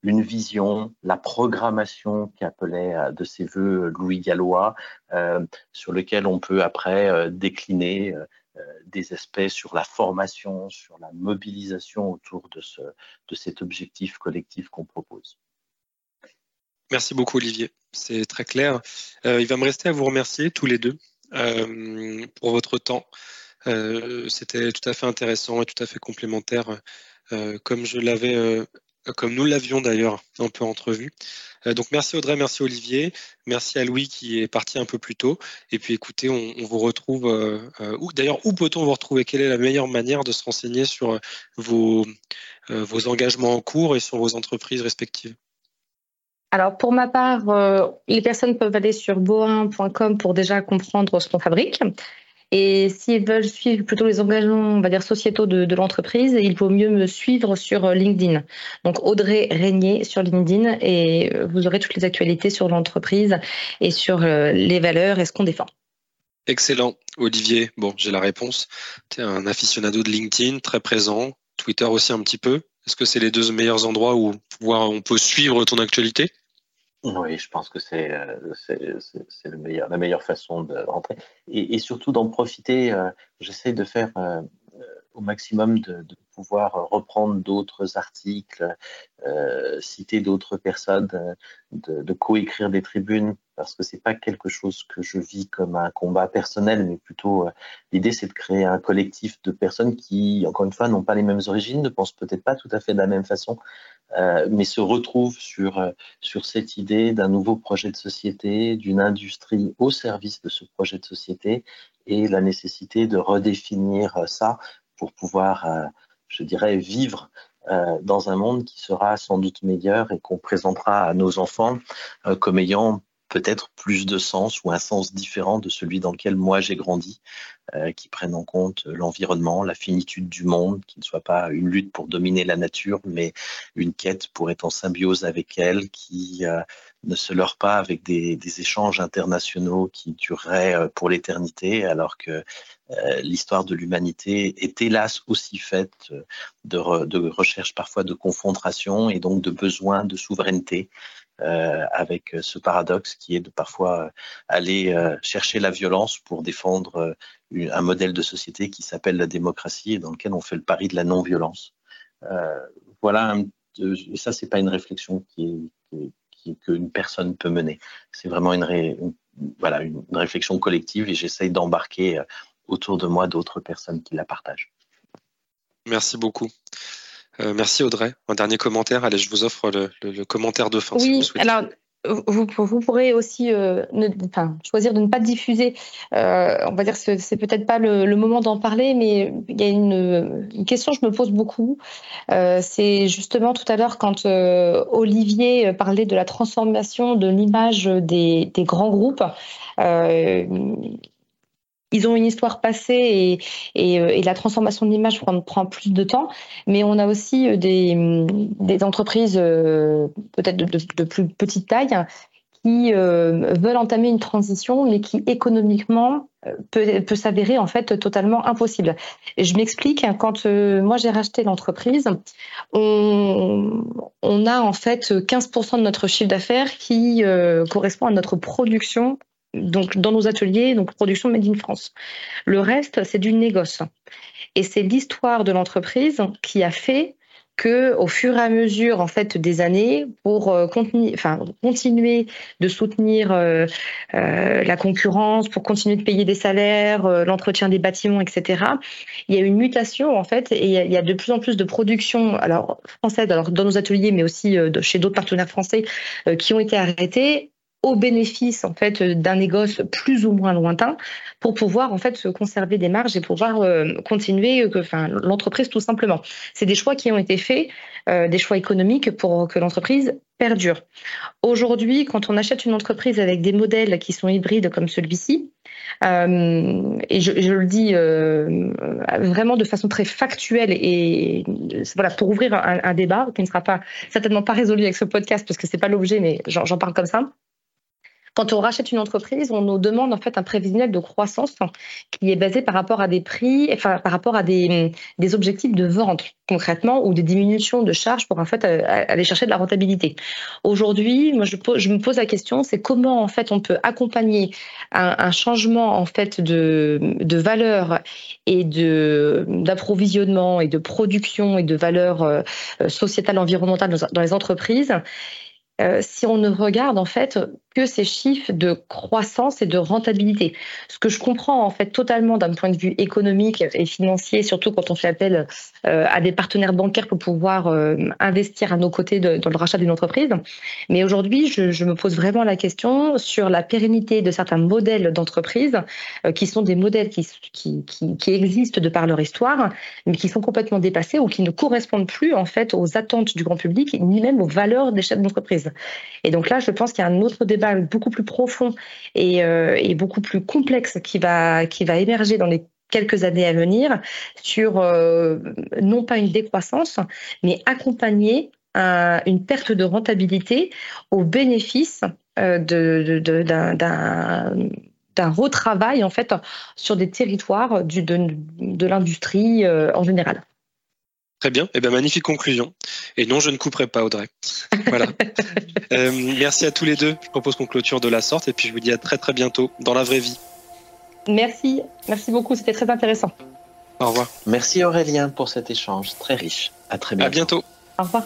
une vision, la programmation qu'appelait euh, de ses voeux Louis Gallois, euh, sur lequel on peut après euh, décliner des aspects sur la formation, sur la mobilisation autour de, ce, de cet objectif collectif qu'on propose. Merci beaucoup Olivier, c'est très clair. il va me rester à vous remercier tous les deux pour votre temps. C'était tout à fait intéressant et tout à fait complémentaire. comme je l'avais comme nous l'avions d'ailleurs un peu entrevu. Euh, donc merci Audrey, merci Olivier, merci à Louis qui est parti un peu plus tôt. Et puis écoutez, on, vous retrouve, euh, euh, d'ailleurs, où peut-on vous retrouver? Quelle est la meilleure manière de se renseigner sur vos, vos engagements en cours et sur vos entreprises respectives? Alors pour ma part, les personnes peuvent aller sur boin.com pour déjà comprendre ce qu'on fabrique. Et s'ils veulent suivre plutôt les engagements, on va dire, sociétaux de, l'entreprise, il vaut mieux me suivre sur euh, LinkedIn. Donc Audrey Régnier sur LinkedIn et euh, vous aurez toutes les actualités sur l'entreprise et sur euh, les valeurs et ce qu'on défend. Excellent. Olivier, bon, j'ai la réponse. Tu es un aficionado de LinkedIn, très présent. Twitter aussi un petit peu. Est-ce que c'est les deux meilleurs endroits où on peut suivre ton actualité? Oui, je pense que c'est euh, la meilleure façon de rentrer. Et, surtout d'en profiter, euh, j'essaie de faire euh, au maximum de, pouvoir reprendre d'autres articles, citer d'autres personnes, de, coécrire des tribunes, parce que c'est pas quelque chose que je vis comme un combat personnel, mais plutôt l'idée c'est de créer un collectif de personnes qui, encore une fois, n'ont pas les mêmes origines, ne pensent peut-être pas tout à fait de la même façon, euh, mais se retrouve sur, euh, sur cette idée d'un nouveau projet de société, d'une industrie au service de ce projet de société et la nécessité de redéfinir euh, ça pour pouvoir, je dirais, vivre dans un monde qui sera sans doute meilleur et qu'on présentera à nos enfants comme ayant peut-être plus de sens ou un sens différent de celui dans lequel moi j'ai grandi, euh, qui prenne en compte l'environnement, la finitude du monde, qui ne soit pas une lutte pour dominer la nature, mais une quête pour être en symbiose avec elle, qui euh, ne se leurre pas avec des, échanges internationaux qui dureraient euh, pour l'éternité, alors que l'histoire de l'humanité est hélas aussi faite de, de recherche parfois de confrontation et donc de besoin de souveraineté. Euh, avec ce paradoxe qui est de parfois euh, aller euh, chercher la violence pour défendre un modèle de société qui s'appelle la démocratie et dans lequel on fait le pari de la non-violence. voilà, et ça, c'est pas une réflexion qui qu'une personne peut mener. C'est vraiment une, voilà, une, réflexion collective et j'essaye d'embarquer autour de moi d'autres personnes qui la partagent. Merci beaucoup. Euh, merci Audrey. Un dernier commentaire. Allez, je vous offre le, commentaire de fin. Oui, alors vous, vous, pourrez aussi euh, choisir de ne pas diffuser. Euh, on va dire que c'est peut-être pas le, moment d'en parler, mais il y a une, question que je me pose beaucoup. c'est justement tout à l'heure quand Olivier parlait de la transformation de l'image des, des, grands groupes ils ont une histoire passée et, euh, la transformation de l'image prend, plus de temps, mais on a aussi euh, des, entreprises euh, peut-être de, plus petite taille qui veulent entamer une transition, mais qui économiquement peut, s'avérer en fait totalement impossible. Je m'explique, quand moi j'ai racheté l'entreprise, on, a en fait 15% de notre chiffre d'affaires qui correspond à notre production donc dans nos ateliers, donc production Made in France. Le reste, c'est du négoce. Et c'est l'histoire de l'entreprise qui a fait que au fur et à mesure en fait des années pour euh, continuer de soutenir euh, euh, la concurrence pour continuer de payer des salaires l'entretien des bâtiments etc il y a une mutation en fait et il y, a, de plus en plus de production alors française alors dans nos ateliers mais aussi chez d'autres partenaires français qui ont été arrêtés au bénéfice en fait d'un négoce plus ou moins lointain pour pouvoir en fait se conserver des marges et pouvoir euh, continuer euh, que enfin l'entreprise tout simplement. C'est des choix qui ont été faits, euh, des choix économiques pour que l'entreprise perdure. Aujourd'hui, quand on achète une entreprise avec des modèles qui sont hybrides comme celui-ci, et je, je, le dis vraiment de façon très factuelle et, voilà pour ouvrir un, un, débat qui ne sera pas certainement pas résolu avec ce podcast parce que c'est pas l'objet, mais j'en parle comme ça. Quand on rachète une entreprise, on nous demande en fait un prévisionnel de croissance qui est basé par rapport à des prix, enfin par rapport à des, des objectifs de vente concrètement ou des diminutions de charges pour en fait euh, aller chercher de la rentabilité. Aujourd'hui, moi je, me pose la question, c'est comment en fait on peut accompagner un, un changement en fait de, de valeur et de d'approvisionnement et de production et de valeur euh, sociétale environnementale dans les entreprises euh, si on ne regarde en fait que ces chiffres de croissance et de rentabilité. Ce que je comprends en fait totalement d'un point de vue économique et financier, surtout quand on fait appel euh, à des partenaires bancaires pour pouvoir euh, investir à nos côtés dans le rachat d'une entreprise. Mais aujourd'hui, je, me pose vraiment la question sur la pérennité de certains modèles d'entreprise qui sont des modèles qui, qui, existent de par leur histoire, mais qui sont complètement dépassés ou qui ne correspondent plus en fait aux attentes du grand public ni même aux valeurs des chefs d'entreprise. Et donc là, je pense qu'il y a un autre débat beaucoup plus profond et, euh, beaucoup plus complexe qui va, émerger dans les quelques années à venir sur euh, non pas une décroissance, mais accompagner une perte de rentabilité au bénéfice euh, d'un retravail en fait sur des territoires de l'industrie en général. Très bien, et eh bien magnifique conclusion. Et non, je ne couperai pas Audrey. Voilà. euh, merci à tous les deux. Je propose qu'on clôture de la sorte et puis je vous dis à très très bientôt dans la vraie vie. Merci, merci beaucoup, c'était très intéressant. Au revoir. Merci Aurélien pour cet échange très riche. À très bientôt. À bientôt. Au revoir.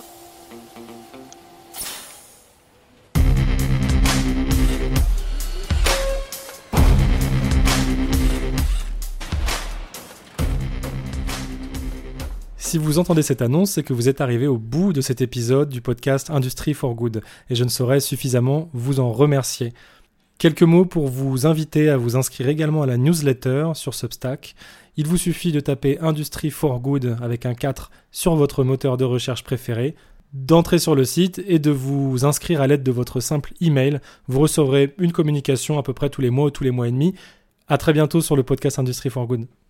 Si vous entendez cette annonce, c'est que vous êtes arrivé au bout de cet épisode du podcast Industry for Good, et je ne saurais suffisamment vous en remercier. Quelques mots pour vous inviter à vous inscrire également à la newsletter sur Substack. Il vous suffit de taper Industry for Good avec un 4 sur votre moteur de recherche préféré, d'entrer sur le site et de vous inscrire à l'aide de votre simple email. Vous recevrez une communication à peu près tous les mois ou tous les mois et demi. À très bientôt sur le podcast Industry for Good.